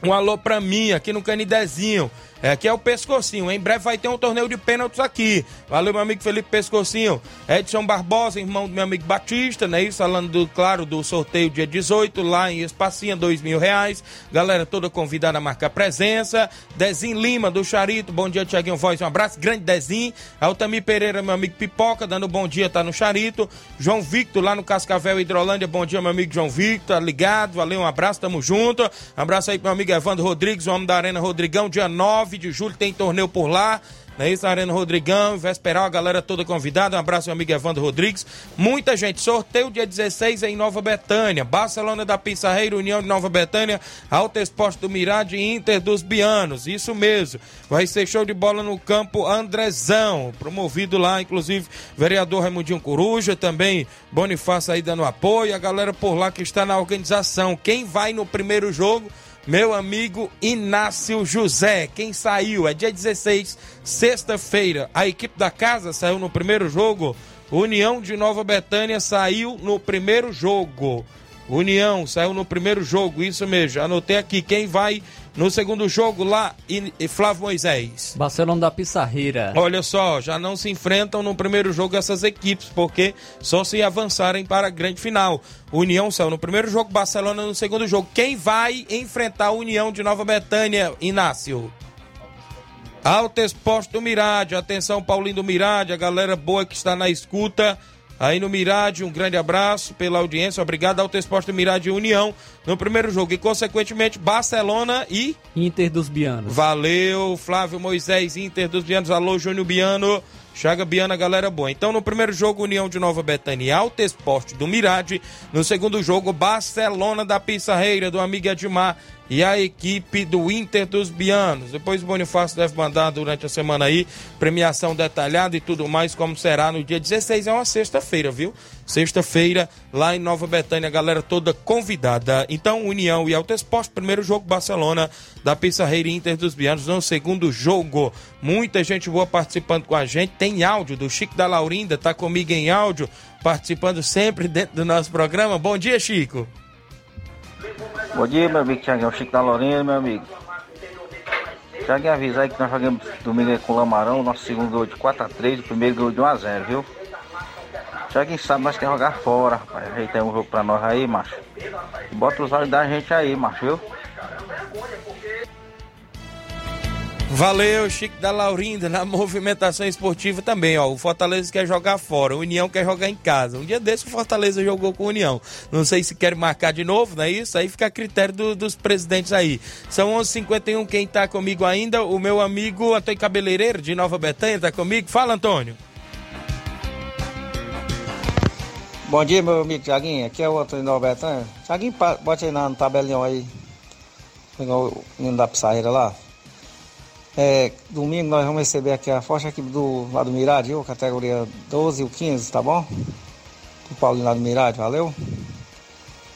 um alô pra mim aqui no Canidezinho. É, aqui é o Pescocinho. Em breve vai ter um torneio de pênaltis aqui. Valeu, meu amigo Felipe Pescocinho. Edson Barbosa, irmão do meu amigo Batista, né? Isso, falando, do, claro, do sorteio dia 18, lá em Espacinha, dois mil reais. Galera toda convidada a marcar presença. Dezinho Lima, do Charito. Bom dia, Tiaguinho Voz. Um abraço. Grande Dezinho. Altamir Pereira, meu amigo Pipoca, dando bom dia, tá no Charito. João Victor, lá no Cascavel Hidrolândia. Bom dia, meu amigo João Victor. Tá ligado? Valeu, um abraço, tamo junto. Um abraço aí pro meu amigo Evandro Rodrigues, o homem da Arena Rodrigão, dia 9 de julho tem torneio por lá. Não é isso, Arena Rodrigão, Vesperal, a galera toda convidada. Um abraço, meu amigo Evandro Rodrigues. Muita gente. Sorteio dia 16 em Nova Betânia. Barcelona da Pissarreira, União de Nova Betânia, Alto Esporte do Mirade e Inter dos Bianos. Isso mesmo. Vai ser show de bola no campo Andrezão. Promovido lá, inclusive, vereador Raimundinho Coruja, também Bonifácio aí dando apoio. A galera por lá que está na organização. Quem vai no primeiro jogo? Meu amigo Inácio José, quem saiu? É dia 16, sexta-feira. A equipe da casa saiu no primeiro jogo. União de Nova Betânia saiu no primeiro jogo. União saiu no primeiro jogo, isso mesmo. Anotei aqui quem vai no segundo jogo lá e Flávio Moisés. Barcelona da Pissarreira. Olha só, já não se enfrentam no primeiro jogo essas equipes, porque só se avançarem para a grande final. União saiu no primeiro jogo, Barcelona no segundo jogo. Quem vai enfrentar a União de Nova Betânia, Inácio? Alto Esporte do Mirade, atenção Paulinho do Mirade, a galera boa que está na escuta. Aí no Mirade, um grande abraço pela audiência, obrigado Alto Esporte Mirade e União no primeiro jogo. E consequentemente Barcelona e Inter dos Bianos. Valeu, Flávio Moisés, Inter dos Bianos. Alô, Júnior Biano. Chaga Biana, galera boa. Então, no primeiro jogo, União de Nova Betânia e Alto Esporte do Mirade. No segundo jogo, Barcelona da Pissarreira, do amigo Edmar e a equipe do Inter dos Bianos. Depois o Bonifácio deve mandar durante a semana aí premiação detalhada e tudo mais, como será no dia 16, é uma sexta-feira, viu? Sexta-feira, lá em Nova Betânia, galera toda convidada. Então, União e Alto Esporte, primeiro jogo, Barcelona da Pissarreira Inter dos Bianos, no segundo jogo. Muita gente boa participando com a gente. Tem áudio do Chico da Laurinda, tá comigo em áudio, participando sempre dentro do nosso programa. Bom dia, Chico. Bom dia, meu amigo Thiaguinho, Chico da Lourinha, meu amigo. Thiaguinho, avisa aí que nós jogamos domingo aí com o Lamarão, nosso segundo gol de 4x3, o primeiro gol de 1x0, viu? Thiaguinho sabe, nós queremos jogar fora, rapaz. Ajeita um jogo pra nós aí, macho. Bota os olhos da gente aí, macho, viu? Valeu, Chico da Laurinda, na movimentação esportiva também, ó. O Fortaleza quer jogar fora, o União quer jogar em casa. Um dia desse o Fortaleza jogou com o União. Não sei se quer marcar de novo, não é isso? Aí fica a critério do, dos presidentes aí. São 11 h quem tá comigo ainda? O meu amigo Antônio Cabeleireiro, de Nova Betânia, tá comigo? Fala, Antônio. Bom dia, meu amigo Tiaguinho. Aqui é o Antônio Nova Betânia. Tiaguinho, bote aí no tabelinho aí. Pegou o menino da Pissarreira lá. É, domingo nós vamos receber aqui a forte equipe do, lá do Mirade, categoria 12 e o 15, tá bom? Do Paulinho lá do Mirade, valeu?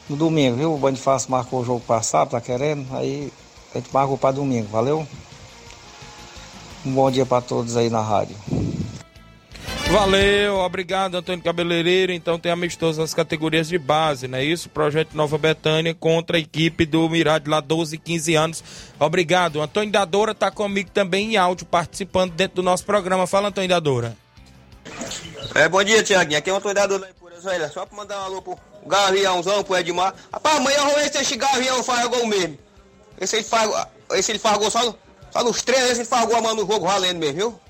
No domingo, viu? O Bonifácio marcou o jogo passado, tá querendo? Aí a gente marcou para domingo, valeu? Um bom dia para todos aí na rádio. Valeu, obrigado Antônio Cabeleireiro. Então tem amistoso nas categorias de base, não é isso? Projeto Nova Betânia contra a equipe do Mirade lá 12 e 15 anos. Obrigado. Antônio Dadora está comigo também em áudio, participando dentro do nosso programa. Fala, Antônio Dadora. É, bom dia, Tiaguinho. Aqui é o Antônio Dadora aí. Só para mandar um alô pro Gaviãozão, pro Edmar. Rapaz, amanhã eu vou ver se esse Gavião faz gol mesmo. Esse ele faz, esse ele faz gol só, só nos treinos, esse ele faz gol a mão no jogo valendo mesmo, viu?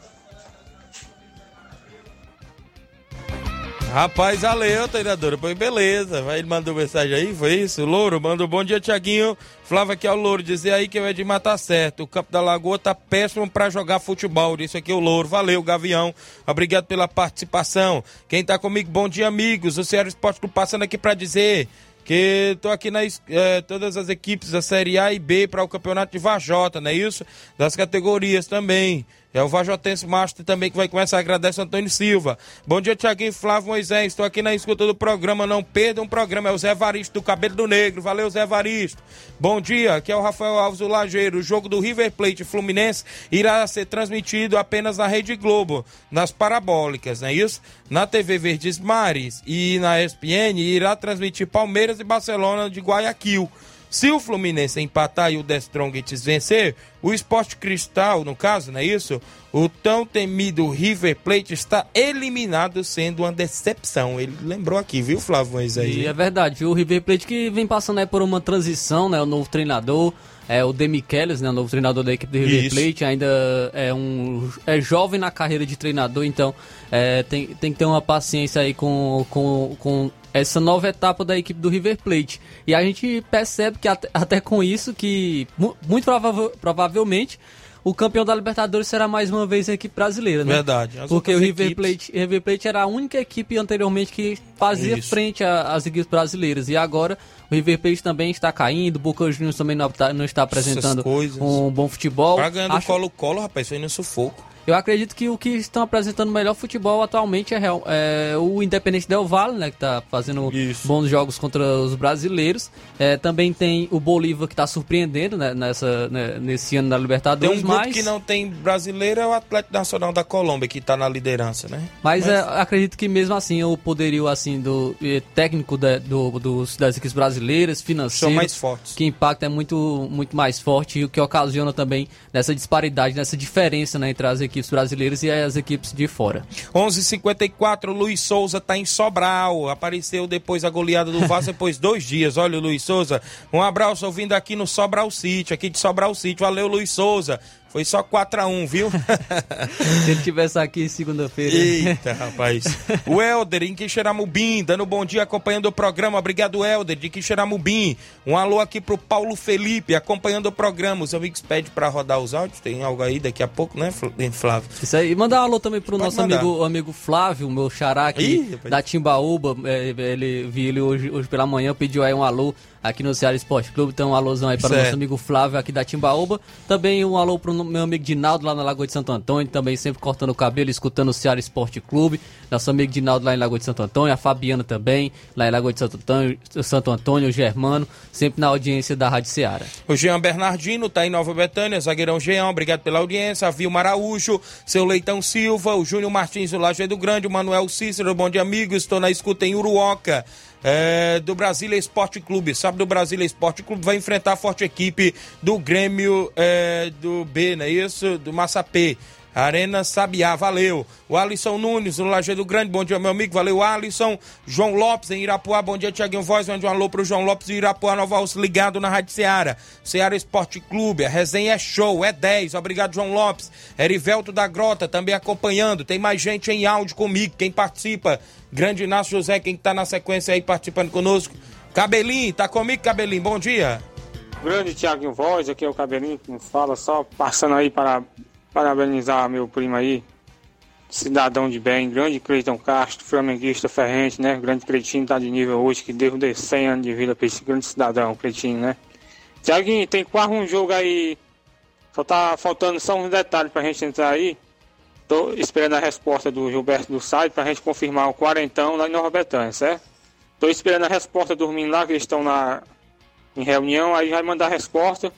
Rapaz, valeu, treinadora. Pois beleza. Ele mandou mensagem aí, foi isso? Louro mandou bom dia, Tiaguinho. Flávio aqui é o Louro. Dizer aí que o Edmar tá certo. O Campo da Lagoa tá péssimo para jogar futebol. Isso aqui é o Louro. Valeu, Gavião. Obrigado pela participação. Quem tá comigo, bom dia, amigos. O Ceará Esporte Clube passando aqui para dizer que estou aqui nas é, todas as equipes da Série A e B para o campeonato de Vajota, não é isso? Das categorias também. É o Vajotense Master também que vai começar. Agradece Antônio Silva. Bom dia, Tiaguinho Flávio Moisés. Estou aqui na escuta do programa. Não perda um programa. É o Zé Varisto do Cabelo do Negro. Valeu, Zé Varisto. Bom dia. Aqui é o Rafael Alves do Lajeiro. O jogo do River Plate Fluminense irá ser transmitido apenas na Rede Globo, nas parabólicas, não é isso? Na TV Verdes Mares e na ESPN irá transmitir Palmeiras e Barcelona de Guayaquil. Se o Fluminense empatar e o The Strongest vencer, o Esporte Cristal, no caso, não é isso? O tão temido River Plate está eliminado, sendo uma decepção. Ele lembrou aqui, viu, Flávio aí? E é verdade, o River Plate que vem passando aí por uma transição, né? O novo treinador, é o Demichelis, né? Novo treinador da equipe do River Isso. Plate, ainda é um é jovem na carreira de treinador, então é, tem, tem que ter uma paciência aí com, com, com essa nova etapa da equipe do River Plate. E a gente percebe que até, até com isso que muito prova provavelmente o campeão da Libertadores será mais uma vez a equipe brasileira, né? Verdade. Porque o River Plate, River Plate era a única equipe anteriormente que fazia Isso. frente às equipes brasileiras. E agora o River Plate também está caindo, o Boca Juniors também não, tá, não está apresentando um bom futebol. Tá ganhando Acho... colo-colo, rapaz, foi no sufoco. Eu acredito que o que estão apresentando melhor futebol atualmente é, é o Independente Del Valle, né? Que está fazendo Isso. bons jogos contra os brasileiros. É, também tem o Bolívar que está surpreendendo né, nessa, né, nesse ano na Libertadores. Tem um grupo mas... que não tem brasileiro, é o Atlético Nacional da Colômbia, que está na liderança, né? Mas, mas... É, acredito que mesmo assim o poderio assim, do eh, técnico da, do, dos, das equipes brasileiras, financeiro, São mais fortes. que impacta é muito, muito mais forte e o que ocasiona também nessa disparidade, nessa diferença né, entre as equipes equipes brasileiras e as equipes de fora. 11:54 Luiz Souza está em Sobral. Apareceu depois a goleada do Vasco depois dois dias. Olha o Luiz Souza. Um abraço ouvindo aqui no Sobral City, aqui de Sobral City. Valeu, Luiz Souza. Foi só 4x1, viu? (laughs) Se ele tivesse aqui segunda-feira. Eita, rapaz. O Helder, em Quixeramobim, dando bom dia, acompanhando o programa. Obrigado, Helder, de Quixeramobim. Um alô aqui pro Paulo Felipe, acompanhando o programa. Os amigos pedem pra rodar os áudios. Tem algo aí daqui a pouco, né, Flávio? Isso aí. E mandar um alô também pro Pode nosso mandar. amigo, amigo Flávio, meu xará aqui Ih, da Timbaúba. É, ele, vi ele hoje, hoje pela manhã, pediu aí um alô aqui no Ceará Esporte Clube. Então, um alôzão aí para o nosso amigo Flávio aqui da Timbaúba. Também um alô pro meu amigo Dinaldo lá na Lagoa de Santo Antônio. Também sempre cortando o cabelo, escutando o Ceará Esporte Clube. Nosso amigo Dinaldo lá em Lagoa de Santo Antônio. A Fabiana também, lá em Lagoa de Santo Antônio. Santo Antônio, o Germano. Sempre na audiência da Rádio Ceará. O Jean Bernardino tá em Nova Betânia, zagueirão Jean, obrigado pela audiência. A Vilma Araújo, seu Leitão Silva, o Júnior Martins do Lajeado Grande, o Manuel Cícero, bom dia amigos, estou na escuta em Uruoca. É, do Brasília Esporte Clube. Sábado o Brasília Esporte Clube vai enfrentar a forte equipe do Grêmio é, do B, não é isso? Do Massapê. Arena Sabiá, valeu. O Alisson Nunes, no Lajeado Grande, bom dia, meu amigo, valeu, Alisson. João Lopes, em Irapuá, bom dia, Tiaguinho Voz, mande um alô pro João Lopes de Irapuá, Nova Alça, ligado na Rádio Seara. Seara Esporte Clube, a resenha é show, é 10, obrigado, João Lopes. Erivelto da Grota, também acompanhando, tem mais gente em áudio comigo, quem participa, Grande Inácio José, quem tá na sequência aí participando conosco. Cabelinho, tá comigo, Cabelinho, bom dia. Grande Tiaguinho Voz, aqui é o Cabelinho que fala, só passando aí para parabenizar meu primo aí, cidadão de bem, grande Cleiton Castro, flamenguista ferrente, né? Grande Cleitinho tá de nível hoje, que devo de 100 anos de vida pra esse grande cidadão, Cleitinho, né? Tiaguinho, tem quase um jogo aí, só tá faltando só uns detalhes pra gente entrar aí. Tô esperando a resposta do Gilberto do site pra gente confirmar o quarentão lá em Nova Betânia, certo? Tô esperando a resposta dormindo lá, que eles estão na, em reunião, aí vai mandar a resposta.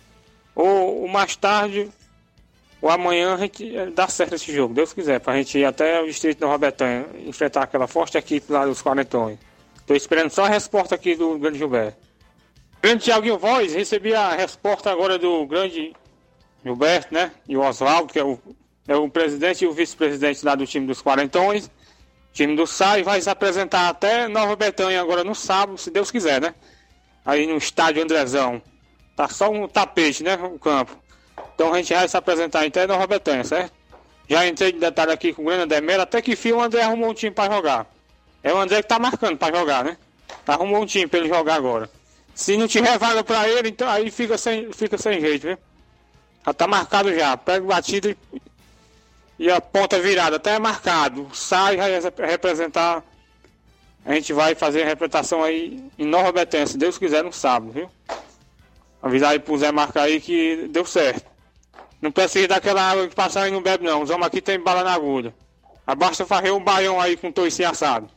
Ou, ou mais tarde, ou amanhã a gente eh, dá certo esse jogo, Deus quiser, pra gente ir até o distrito Nova Betânia, enfrentar aquela forte equipe lá dos quarentões. Tô esperando só a resposta aqui do grande Gilberto. Grande Tiaguinho Voz, recebi a resposta agora do grande Gilberto, né? E o Oswaldo, que é o, é o presidente e o vice-presidente lá do time dos quarentões. O time do SAI vai se apresentar até Nova Betânia agora no sábado, se Deus quiser, né? Aí no estádio Andrezão. Tá só um tapete, né? O campo. Então a gente vai se apresentar até Nova Betânia, certo? Já entrei de detalhe aqui com o grande André Melo, até que fim o André arrumou um time pra jogar. É o André que tá marcando pra jogar, né? Arrumou um time pra ele jogar agora. Se não tiver vaga pra ele, então aí fica sem, fica sem jeito, viu? Já tá marcado já. Pega o batido e, e a ponta virada, até é marcado. Sai, vai rep- representar. A gente vai fazer a representação aí em Nova Betânia, se Deus quiser, no sábado, viu? Avisar aí pro Zé marcar aí que deu certo. Não precisa daquela água que passar aí não bebe não. Os homens aqui tem bala na agulha. Abasta farrer um baião aí com toicinho assado.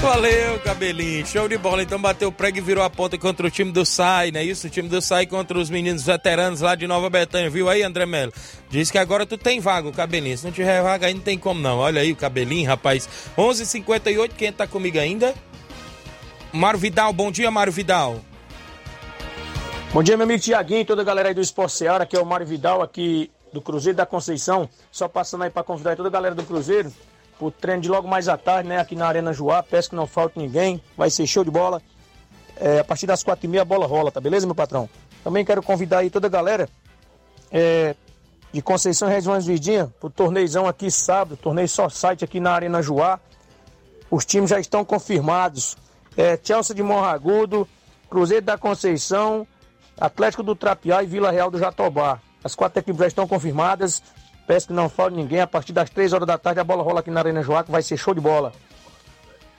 Valeu, cabelinho. Show de bola. Então bateu o prego e virou a ponta contra o time do SAI, não é isso? O time do SAI contra os meninos veteranos lá de Nova Betânia. Viu aí, André Melo? Diz que agora tu tem vaga, o cabelinho. Se não tiver vaga aí, não tem como não. Olha aí o cabelinho, rapaz. 11:58 h 58 quem tá comigo ainda? Mário Vidal, bom dia, Mário Vidal. Bom dia, meu amigo Tiaguinho e toda a galera aí do Esporte Seara, aqui é o Mário Vidal, aqui do Cruzeiro da Conceição. Só passando aí para convidar toda a galera do Cruzeiro pro treino de logo mais à tarde, né? Aqui na Arena Joá. Peço que não falte ninguém. Vai ser show de bola. É, a partir das quatro e meia a bola rola, tá beleza, meu patrão? Também quero convidar aí toda a galera é, de Conceição Regiões Verdinha pro torneizão aqui sábado, torneio só site aqui na Arena Joá. Os times já estão confirmados. É, Chelsea de Morragudo, Cruzeiro da Conceição, Atlético do Trapiá e Vila Real do Jatobá. As quatro equipes já estão confirmadas. Peço que não falte ninguém. A partir das três horas da tarde a bola rola aqui na Arena que vai ser show de bola.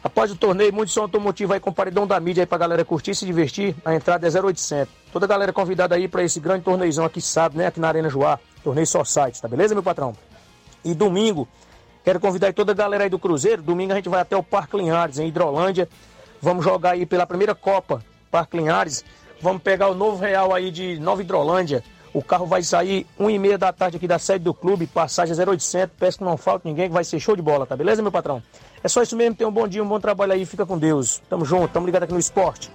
Após o torneio, muito som automotivo aí com paredão da mídia aí pra galera curtir e se divertir. A entrada é 0800. Toda a galera convidada aí pra esse grande torneizão aqui sábado, né? Aqui na Arena Joá. Torneio só site, tá beleza, meu patrão? E domingo, quero convidar toda a galera aí do Cruzeiro. Domingo a gente vai até o Parque Linhares, em Hidrolândia. Vamos jogar aí pela primeira Copa Parque Linhares. Vamos pegar o novo Real aí de Nova Hidrolândia. O carro vai sair 1 e meia da tarde aqui da sede do clube, passagem 0800. Peço que não falte ninguém, que vai ser show de bola, tá beleza, meu patrão? É só isso mesmo, tenha um bom dia, um bom trabalho aí, fica com Deus. Tamo junto, tamo ligado aqui no esporte.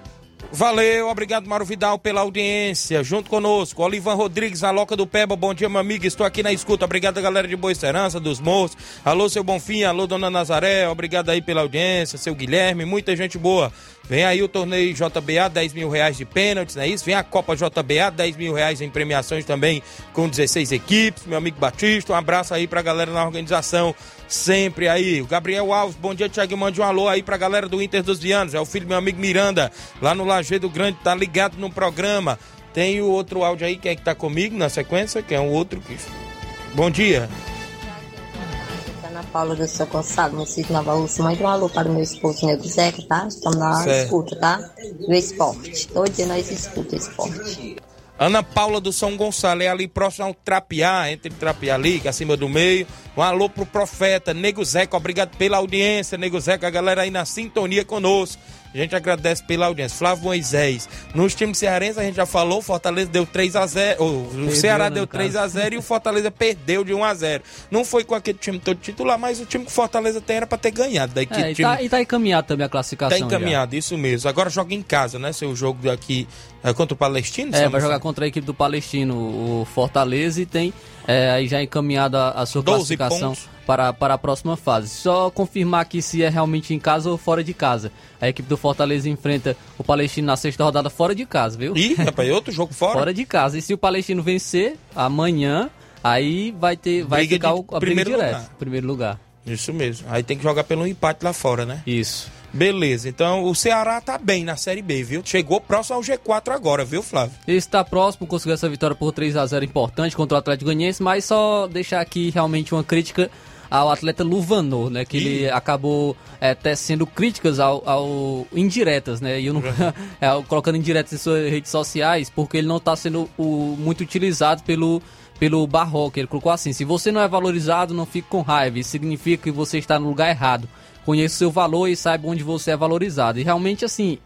Valeu, obrigado Mário Vidal pela audiência. Junto conosco, Olivan Rodrigues, a Loca do Peba. Bom dia, meu amigo. Estou aqui na escuta. Obrigado, galera de Boa Esperança, dos Morros. Alô, seu Bonfim, alô, dona Nazaré. Obrigado aí pela audiência, seu Guilherme, muita gente boa. Vem aí o torneio JBA, 10 mil reais de pênaltis, não é isso? Vem a Copa JBA, 10 mil reais em premiações também com 16 equipes. Meu amigo Batista, um abraço aí pra galera na organização sempre aí. O Gabriel Alves, bom dia, Thiago. Mande um alô aí pra galera do Inter dos Vianos. É o filho do meu amigo Miranda, lá no Lajeado Grande, tá ligado no programa. Tem o outro áudio aí, quem é que tá comigo na sequência? Que é um outro que. Bom dia. Ana Paula do São Gonçalo, no sítio Nova Rússia. Mande um alô para o meu esposo Nego Zeca, tá? Estamos na Certo. escuta, tá? Do esporte. Todo dia nós escuta esporte. Ana Paula do São Gonçalo, é ali próximo ao Trapiá, entre Trapiá ali, que é acima do meio. Um alô pro profeta, Nego Zeca, obrigado pela audiência, Nego Zeca, a galera aí na sintonia conosco. A gente agradece pela audiência. Flávio Moisés. Nos times cearenses, a gente já falou, o Fortaleza deu 3 a 0 O Perdeu, Ceará né, deu no 3 caso. a 0 e o Fortaleza (laughs) perdeu de 1 a 0 Não foi com aquele time todo titular, mas o time que o Fortaleza tem era pra ter ganhado da equipe É, e, time tá, e tá encaminhado também a classificação. Tá encaminhado, isso mesmo. Agora joga em casa, né? Seu jogo aqui é contra o Palestino? É, vai jogar contra a equipe do Palestino, o Fortaleza, e tem é, aí já encaminhada a sua 12 classificação pontos. para, para a próxima fase. Só confirmar aqui se é realmente em casa ou fora de casa. A equipe do Fortaleza enfrenta o Palestino na sexta rodada fora de casa, viu? Ih, rapaz, outro jogo (laughs) fora? Fora de casa. E se o Palestino vencer amanhã, aí vai ter vai Briga ficar o, a primeiro direta. lugar. Primeiro lugar. Isso mesmo. Aí tem que jogar pelo empate lá fora, né? Isso. Beleza, então o Ceará tá bem na Série B, viu? Chegou próximo ao G4 agora, viu, Flávio? Ele está próximo, conseguiu essa vitória por 3 a 0 importante contra o Atlético Goianiense, mas só deixar aqui realmente uma crítica ao atleta Luvanor, né? Que ele acabou é, tecendo críticas ao, ao- indiretas, né? E eu não, (laughs) é, colocando indiretas em suas redes sociais, porque ele não está sendo o- muito utilizado pelo pelo Barroca. Ele colocou assim: se você não é valorizado, não fique com raiva. Isso significa que você está no lugar errado. Conheça o seu valor e saiba onde você é valorizado. E realmente, assim,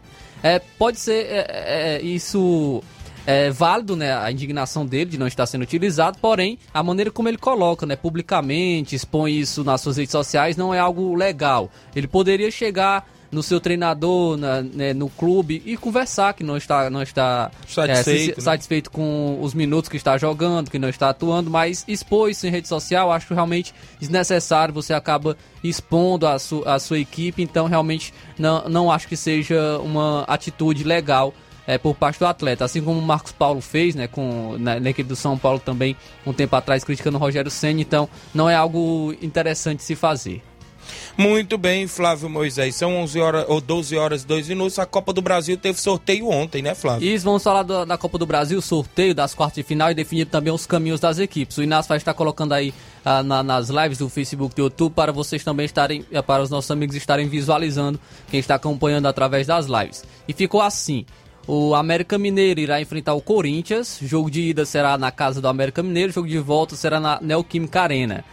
é, pode ser é, é, isso é válido, né, a indignação dele de não estar sendo utilizado, porém, a maneira como ele coloca, né, publicamente, expõe isso nas suas redes sociais, não é algo legal. Ele poderia chegar no seu treinador, na- né, no clube e conversar que não está, não está Satisfeito, é, né? satisfeito com os minutos que está jogando, que não está atuando, mas expor isso em rede social, acho realmente desnecessário. Você acaba expondo a, su, a sua equipe, então realmente não, não acho que seja uma atitude legal é, por parte do atleta. Assim como o Marcos Paulo fez, né, com, na, na equipe do São Paulo também, um tempo atrás, criticando o Rogério Senna, então não é algo interessante se fazer. Muito bem, Flávio Moisés. São 11 horas ou 12 horas e 2 minutos. A Copa do Brasil teve sorteio ontem, né, Flávio? E vamos falar da, da Copa do Brasil, sorteio das quartas de final e definir também os caminhos das equipes. O Inácio vai estar colocando aí ah, na- nas lives do Facebook e do YouTube para vocês também estarem, eh, para os nossos amigos estarem visualizando quem está acompanhando através das lives. E ficou assim. O América Mineiro irá enfrentar o Corinthians. Jogo de ida será na casa do América Mineiro. Jogo de volta será na Neoquímica Arena.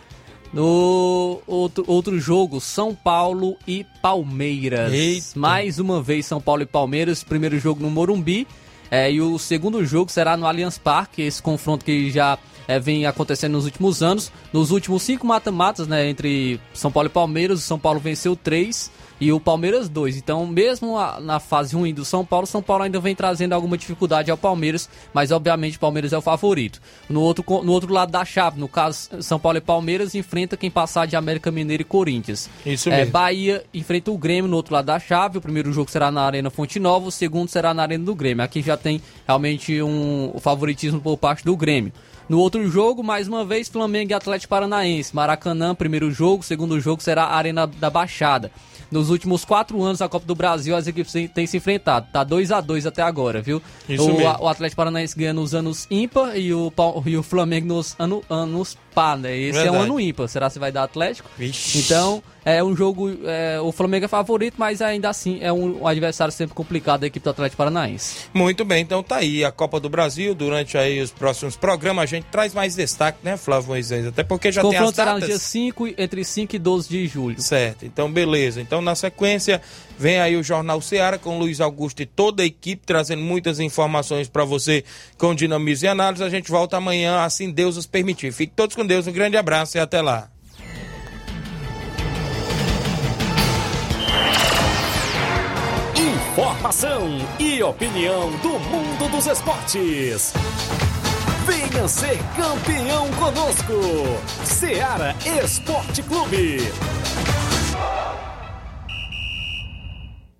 No outro, outro jogo, São Paulo e Palmeiras. Eita. Mais uma vez, São Paulo e Palmeiras. Primeiro jogo no Morumbi. é, e o segundo jogo será no Allianz Parque. Esse confronto que já é, vem acontecendo nos últimos anos. Nos últimos cinco mata-matas, né, entre São Paulo e Palmeiras, o São Paulo venceu três e o Palmeiras dois. Então, mesmo a- na fase ruim do São Paulo, São Paulo ainda vem trazendo alguma dificuldade ao Palmeiras, mas obviamente o Palmeiras é o favorito. No outro, no outro lado da chave, no caso São Paulo e Palmeiras, enfrenta quem passar de América Mineiro e Corinthians. Isso É, mesmo. Bahia enfrenta o Grêmio no outro lado da chave. O primeiro jogo será na Arena Fonte Nova, o segundo será na Arena do Grêmio. Aqui já tem realmente um favoritismo por parte do Grêmio. No outro jogo, mais uma vez, Flamengo e Atlético Paranaense. Maracanã, primeiro jogo. Segundo jogo será a Arena da Baixada. Nos últimos quatro anos da Copa do Brasil, as equipes têm, se enfrentado. Tá 2 a 2 até agora, viu? Isso o, mesmo. o Atlético Paranaense ganha nos anos ímpar e o, e o Flamengo nos ano- anos par, né? Esse é um Verdade. ano ímpar. Será que vai dar Atlético? Vixe. Então, é um jogo. é, o Flamengo é favorito, mas ainda assim é um, um adversário sempre complicado da equipe do Atlético Paranaense. Muito bem, então tá aí a Copa do Brasil. Durante aí os próximos programas a gente traz mais destaque, né, Flávio Moisés? Até porque já tem as Confronto será no datas. dia 5, e- entre 5 e 12 de julho. Certo, então beleza. Então na sequência vem aí o Jornal Seara com Luiz Augusto e toda a equipe trazendo muitas informações para você com dinamismo e análise. A gente volta amanhã, assim Deus os permitir. Fique todos com Deus, um grande abraço e até lá. Informação e opinião do mundo dos esportes. Venha ser campeão conosco. Seara Esporte Clube.